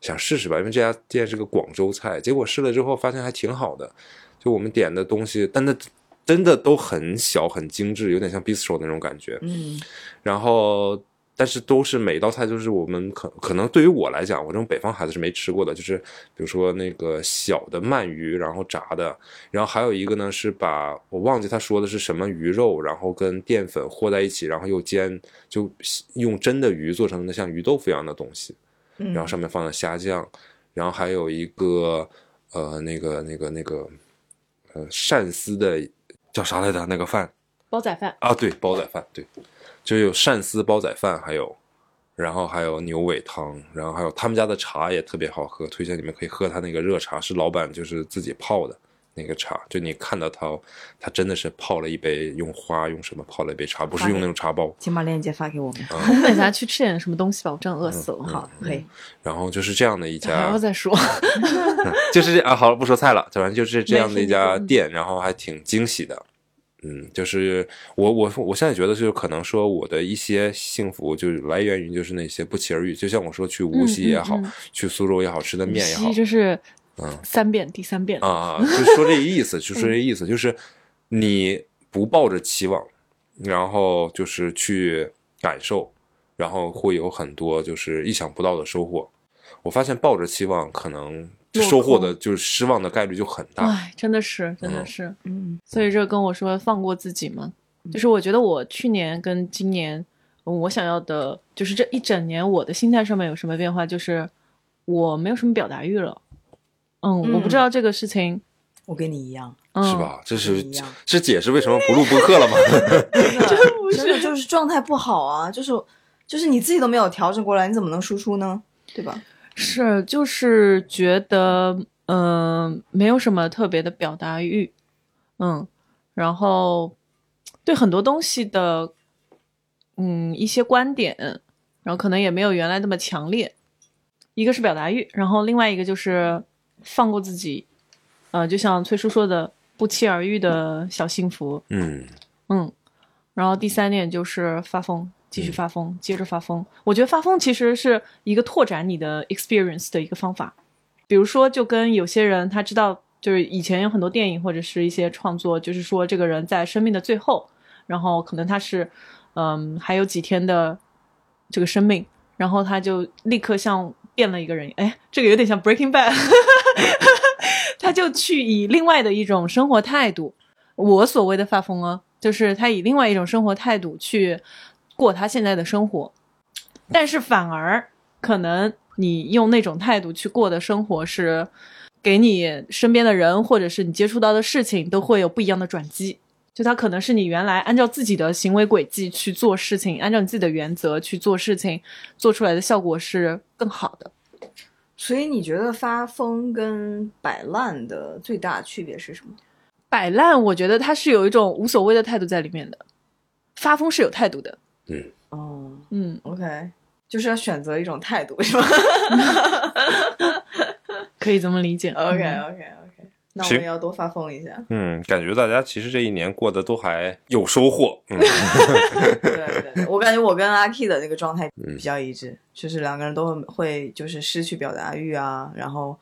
想试试吧，因为这家店是个广州菜，结果试了之后发现还挺好的，就我们点的东西，但那真的都很小很精致，有点像 bistro 那种感觉，嗯。然后但是都是每一道菜就是我们可可能对于我来讲，我这种北方孩子是没吃过的，就是比如说那个小的鳗鱼，然后炸的，然后还有一个呢是把我忘记他说的是什么鱼肉，然后跟淀粉和在一起，然后又煎，就用真的鱼做成的像鱼豆腐一样的东西，嗯，然后上面放了虾酱，然后还有一个呃那个那个那个呃鳝丝的叫啥来着那个饭。煲仔饭。啊，对，煲仔饭，对，就有鳝丝煲仔饭，还有，然后还有牛尾汤，然后还有他们家的茶也特别好喝，推荐你们可以喝他那个热茶，是老板就是自己泡的那个茶，就你看到他，他真的是泡了一杯，用花用什么泡了一杯茶，不是用那种茶包，请把链接发给我们。我们等下去吃点什么东西吧，我真的饿死了。好，可以。然后就是这样的一还要家，[LAUGHS] 再说。[LAUGHS] 就是这啊，好了，不说菜了，反正就是这样的一家店，然后还挺惊喜的。嗯，就是我我我现在觉得就是可能说我的一些幸福就是来源于就是那些不期而遇，就像我说去无锡也好，嗯嗯嗯去苏州也好，吃的面也好西，就是嗯三遍，第三遍。啊，就说这意思，[LAUGHS] 就说这意思，就是你不抱着期望，然后就是去感受，然后会有很多就是意想不到的收获。我发现抱着期望，可能落收获的就是失望的概率就很大。哎，真的是，真的嗯是。嗯所以这跟我说放过自己嘛，就是我觉得我去年跟今年，嗯我想要的，就是这一整年我的心态上面有什么变化，就是我没有什么表达欲了。嗯，我不知道这个事情，我跟你一样，嗯，是？吧？这是这解释为什么不录播客了吗？[LAUGHS] [LAUGHS] 真的真的就是状态不好啊，就是就是你自己都没有调整过来，你怎么能输出呢？对吧？是，就是觉得，嗯、没有什么特别的表达欲，嗯，然后对很多东西的，嗯，一些观点，然后可能也没有原来那么强烈。一个是表达欲，然后另外一个就是放过自己，呃，就像崔叔说的，不期而遇的小幸福，嗯。嗯，然后第三点就是发疯，继续发疯，接着发疯。我觉得发疯其实是一个拓展你的 experience 的一个方法。比如说，就跟有些人他知道，就是以前有很多电影或者是一些创作，就是说这个人在生命的最后，然后可能他是，嗯，还有几天的这个生命，然后他就立刻像变了一个人。哎，这个有点像 Breaking Bad，[LAUGHS] 他就去以另外的一种生活态度，我所谓的发疯啊，就是他以另外一种生活态度去过他现在的生活，但是反而可能。你用那种态度去过的生活，是给你身边的人或者是你接触到的事情都会有不一样的转机。就他可能是你原来按照自己的行为轨迹去做事情，按照你自己的原则去做事情，做出来的效果是更好的。所以你觉得发疯跟摆烂的最大区别是什么？摆烂，我觉得它是有一种无所谓的态度在里面的；发疯是有态度的。嗯，哦，嗯，OK。就是要选择一种态度，是吗？[LAUGHS] 可以这么理解。OK OK OK，那我们要多发疯一下。嗯，感觉大家其实这一年过得都还有收获。嗯，[LAUGHS] 对对，我感觉我跟阿 K 的那个状态比较一致，就是两个人都会会就是失去表达欲啊，然后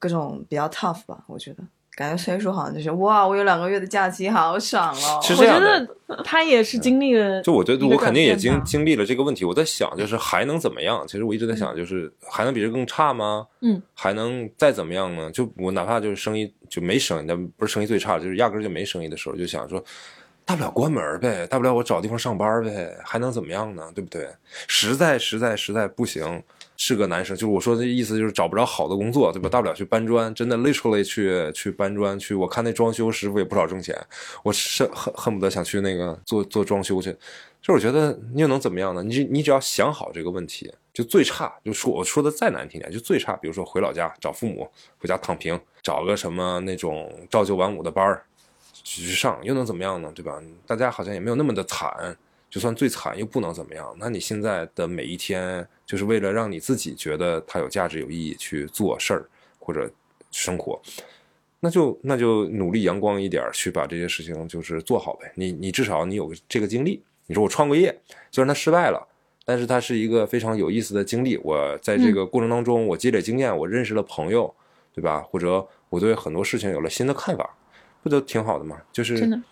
各种比较 tough 吧，我觉得。感觉崔叔好像就是哇，我有两个月的假期，好爽哦！是这样的，他也是经历了。就我觉得我肯定也经经历了这个问题。我在想，就是还能怎么样？其实我一直在想，就是还能比这更差吗？嗯，还能再怎么样呢？就我哪怕就是生意就没生意，那不是生意最差，就是压根就没生意的时候，就想说，大不了关门呗，大不了我找地方上班呗，还能怎么样呢？对不对？实在实在实在不行。是个男生，就是我说的意思，就是找不着好的工作，对吧？大不了去搬砖，真的 literally 去去搬砖去。我看那装修师傅也不少挣钱，我是恨恨不得想去那个做做装修去。就我觉得你又能怎么样呢？你你只要想好这个问题，就最差就说我说的再难听点，就最差，比如说回老家找父母，回家躺平，找个什么那种朝九晚五的班儿去上，又能怎么样呢？对吧？大家好像也没有那么的惨。就算最惨又不能怎么样，那你现在的每一天就是为了让你自己觉得它有价值、有意义去做事儿或者生活，那就那就努力阳光一点去把这些事情就是做好呗。你你至少你有这个经历，你说我创过业，虽然它失败了，但是它是一个非常有意思的经历。我在这个过程当中，我积累经验，我认识了朋友，对吧？或者我对很多事情有了新的看法，不都挺好的吗？就是真的。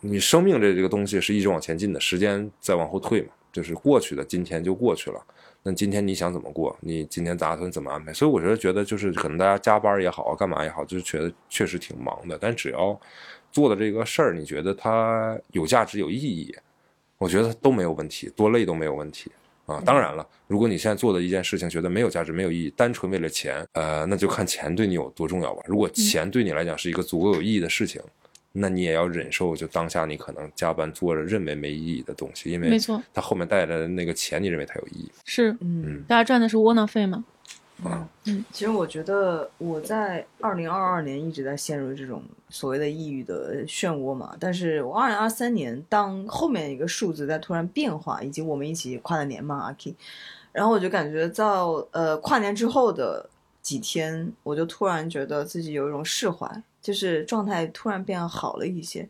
你生命这这个东西是一直往前进的，时间在往后退嘛，就是过去的今天就过去了。那今天你想怎么过？你今天打算怎么安排？所以我觉得，觉得就是可能大家加班也好啊，干嘛也好，就是觉得确实挺忙的。但只要做的这个事儿，你觉得它有价值、有意义，我觉得都没有问题，多累都没有问题啊。当然了，如果你现在做的一件事情觉得没有价值、没有意义，单纯为了钱，呃，那就看钱对你有多重要吧。如果钱对你来讲是一个足够有意义的事情。那你也要忍受，就当下你可能加班做着认为没意义的东西，因为没错，他后面带来的那个钱，你认为它有意义？是，嗯，大家赚的是窝囊费吗？啊，嗯，其实我觉得我在二零二二年一直在陷入这种所谓的抑郁的漩涡嘛，但是我二零二三年当后面一个数字在突然变化，以及我们一起跨了年嘛，阿 K，然后我就感觉到呃跨年之后的几天，我就突然觉得自己有一种释怀。就是状态突然变好了一些，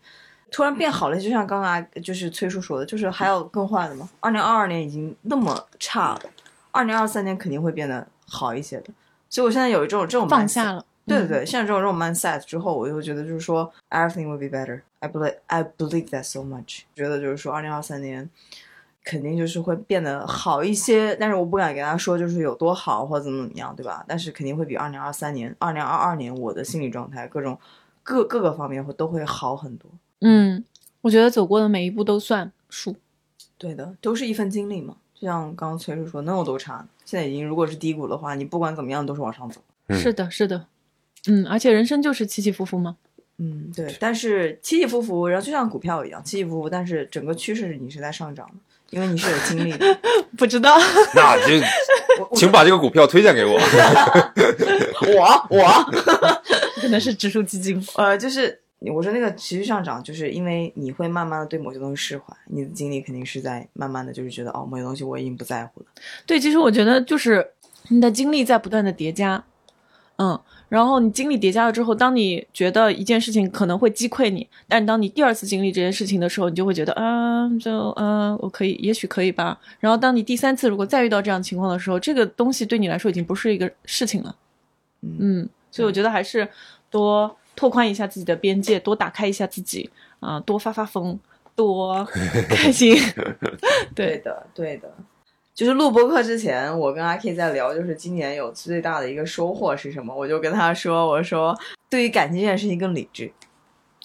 突然变好了，就像刚刚就是崔叔说的，就是还有更坏的吗？二零二二年已经那么差了，二零二三年肯定会变得好一些的。所以我现在有一种这种放下了，对对对，现在这种这种 mindset 之后，我就会觉得就是说 everything will be better。I believe I believe that so much。觉得就是说二零二三年。肯定就是会变得好一些，但是我不敢跟他说就是有多好或者怎么怎么样，对吧？但是肯定会比二零二三年、二零二二年我的心理状态各种各各个方面会都会好很多。嗯，我觉得走过的每一步都算数。对的，都是一份经历嘛。就像刚刚崔叔说，能有多差？现在已经如果是低谷的话，你不管怎么样都是往上走。是的，是的。嗯，而且人生就是起起伏伏嘛。嗯，对。但是起起伏伏，然后就像股票一样起起伏伏，但是整个趋势你是在上涨的。因为你是有经历的，[LAUGHS] 不知道，[LAUGHS] 那就请把这个股票推荐给我。我 [LAUGHS] 我。可能是指数基金，呃，就是我说那个持续上涨，就是因为你会慢慢的对某些东西释怀，你的经历肯定是在慢慢的就是觉得哦，某些东西我已经不在乎了。对，其实我觉得就是你的经历在不断的叠加，嗯，然后你经历叠加了之后，当你觉得一件事情可能会击溃你，但当你第二次经历这件事情的时候，你就会觉得，啊，就嗯、我可以，也许可以吧。然后当你第三次如果再遇到这样情况的时候，这个东西对你来说已经不是一个事情了。嗯，所以我觉得还是多拓宽一下自己的边界，多打开一下自己啊、多发发疯，多 [LAUGHS] 开心。[LAUGHS] 对，的，对的。就是录播课之前，我跟阿 K 在聊，就是今年有最大的一个收获是什么？我就跟他说，我说对于感情这件事情更理智。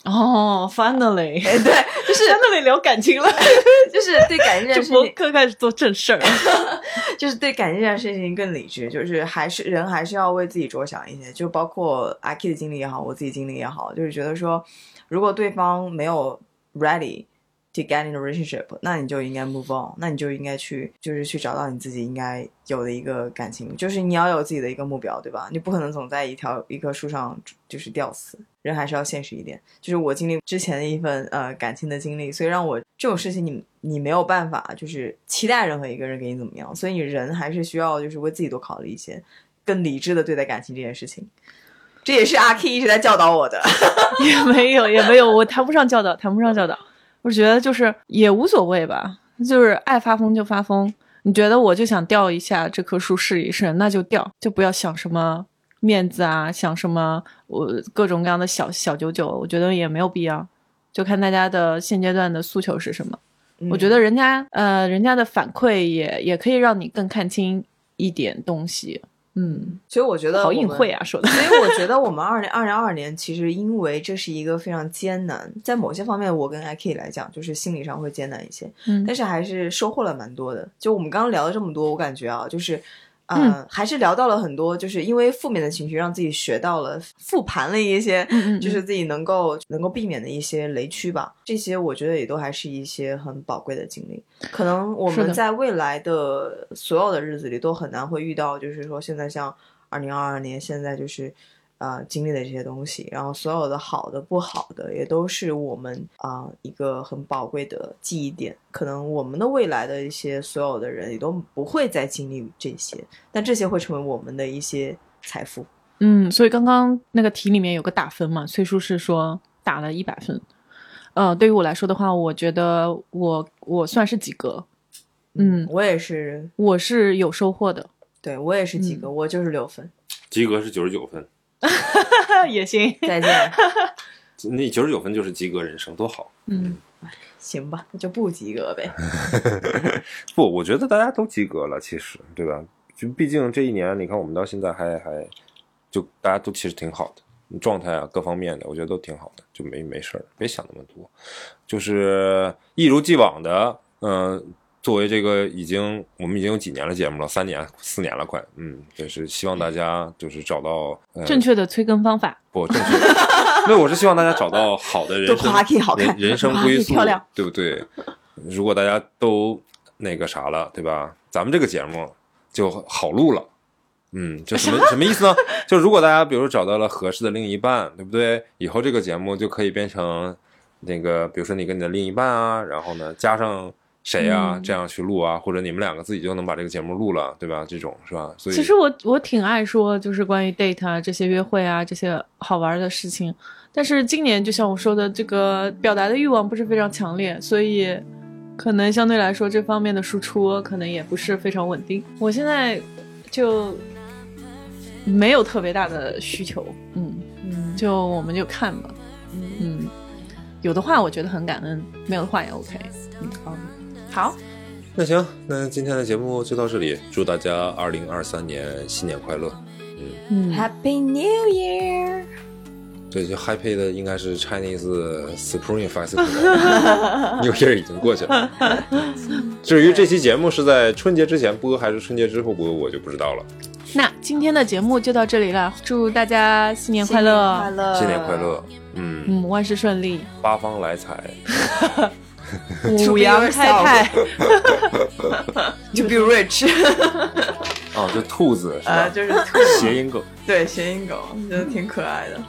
哦，finally，[LAUGHS] 哎，对，就是 finally 聊感情了，[LAUGHS] 就是对感情这件事情，课开始做正事儿。[LAUGHS] 就是对感情这件事情更理智，就是还是人还是要为自己着想一些，就包括阿 K 的经历也好，我自己经历也好，就是觉得说，如果对方没有 ready to get in a relationship，那你就应该 move on，那你就应该去就是去找到你自己应该有的一个感情，就是你要有自己的一个目标，对吧？你不可能总在一条一棵树上就是吊死，人还是要现实一点。就是我经历之前的一份呃感情的经历，所以让我这种事情你你没有办法就是期待任何一个人给你怎么样，所以你人还是需要就是为自己多考虑一些，更理智的对待感情这件事情。这也是阿 K 一直在教导我的。[LAUGHS] 也没有，也没有，我谈不上教导，谈不上教导。我觉得就是也无所谓吧，就是爱发疯就发疯。你觉得我就想吊一下这棵树试一试，那就吊，就不要想什么面子啊，想什么我各种各样的小小九九，我觉得也没有必要。就看大家的现阶段的诉求是什么。我觉得人家呃，人家的反馈也也可以让你更看清一点东西。嗯，所以我觉得好隐晦啊，说的。所以我觉得我们二零二零二年其实因为这是一个非常艰难，在某些方面我跟 IK 来讲，就是心理上会艰难一些，嗯但是还是收获了蛮多的。就我们刚刚聊了这么多，我感觉啊，就是。呃，还是聊到了很多，就是因为负面的情绪，让自己学到了复盘了一些，嗯嗯 [LAUGHS] 就是自己能够能够避免的一些雷区吧。这些我觉得也都还是一些很宝贵的经历。可能我们在未来的所有的日子里都很难会遇到，就是说现在像二零二二年，现在就是呃经历的这些东西，然后所有的好的、不好的，也都是我们啊、一个很宝贵的记忆点。可能我们的未来的一些所有的人也都不会再经历这些，但这些会成为我们的一些财富。嗯，所以刚刚那个题里面有个打分嘛，崔叔是说打了一百分。呃，对于我来说的话，我觉得我我算是及格，嗯，我也是，我是有收获的，对我也是及格，我就是六分。及格是九十九分，[LAUGHS] 也行，[LAUGHS] 再见，[LAUGHS] 那九十九分就是及格人生，多好。嗯，行吧，那就不及格呗。不，我觉得大家都及格了，其实对吧？就毕竟这一年，你看我们到现在还还，就大家都其实挺好的，状态啊各方面的，我觉得都挺好的，就没没事儿，别想那么多，就是一如既往的，嗯、作为这个已经我们已经有几年的节目了，三年四年了快，嗯，也是希望大家就是找到、呃、正确的催更方法，不正确，[LAUGHS] 没有，我是希望大家找到好的人生都夸好看人人生夸归宿漂亮，对不对？如果大家都那个啥了，对吧？咱们这个节目就好录了。嗯，就什么 [LAUGHS] 什么意思呢？就如果大家比如找到了合适的另一半，对不对？以后这个节目就可以变成那个，比如说你跟你的另一半啊，然后呢加上谁啊，嗯这样去录啊，或者你们两个自己就能把这个节目录了，对吧？这种是吧？所以其实我我挺爱说，就是关于 date 啊这些约会啊这些好玩的事情，但是今年就像我说的，这个表达的欲望不是非常强烈，所以可能相对来说这方面的输出可能也不是非常稳定。我现在就没有特别大的需求，嗯，嗯，就我们就看吧，嗯，有的话我觉得很感恩，没有的话也 OK，嗯，好，好，那行，那今天的节目就到这里，祝大家二零二三年新年快乐。嗯，Happy New Year！对，就 Happy 的应该是 Chinese Spring Festival，New Year 已经过去了。[LAUGHS] 至于这期节目是在春节之前播还是春节之后播，我就不知道了。那今天的节目就到这里了，祝大家新年快乐，快乐，新年快乐，嗯，嗯，万事顺利，八方来财，[LAUGHS] [LAUGHS] [LAUGHS] 五羊开泰，To be [LAUGHS] rich，哦，就兔子是呃，就是兔谐音梗。对谐音梗，觉得挺可爱的。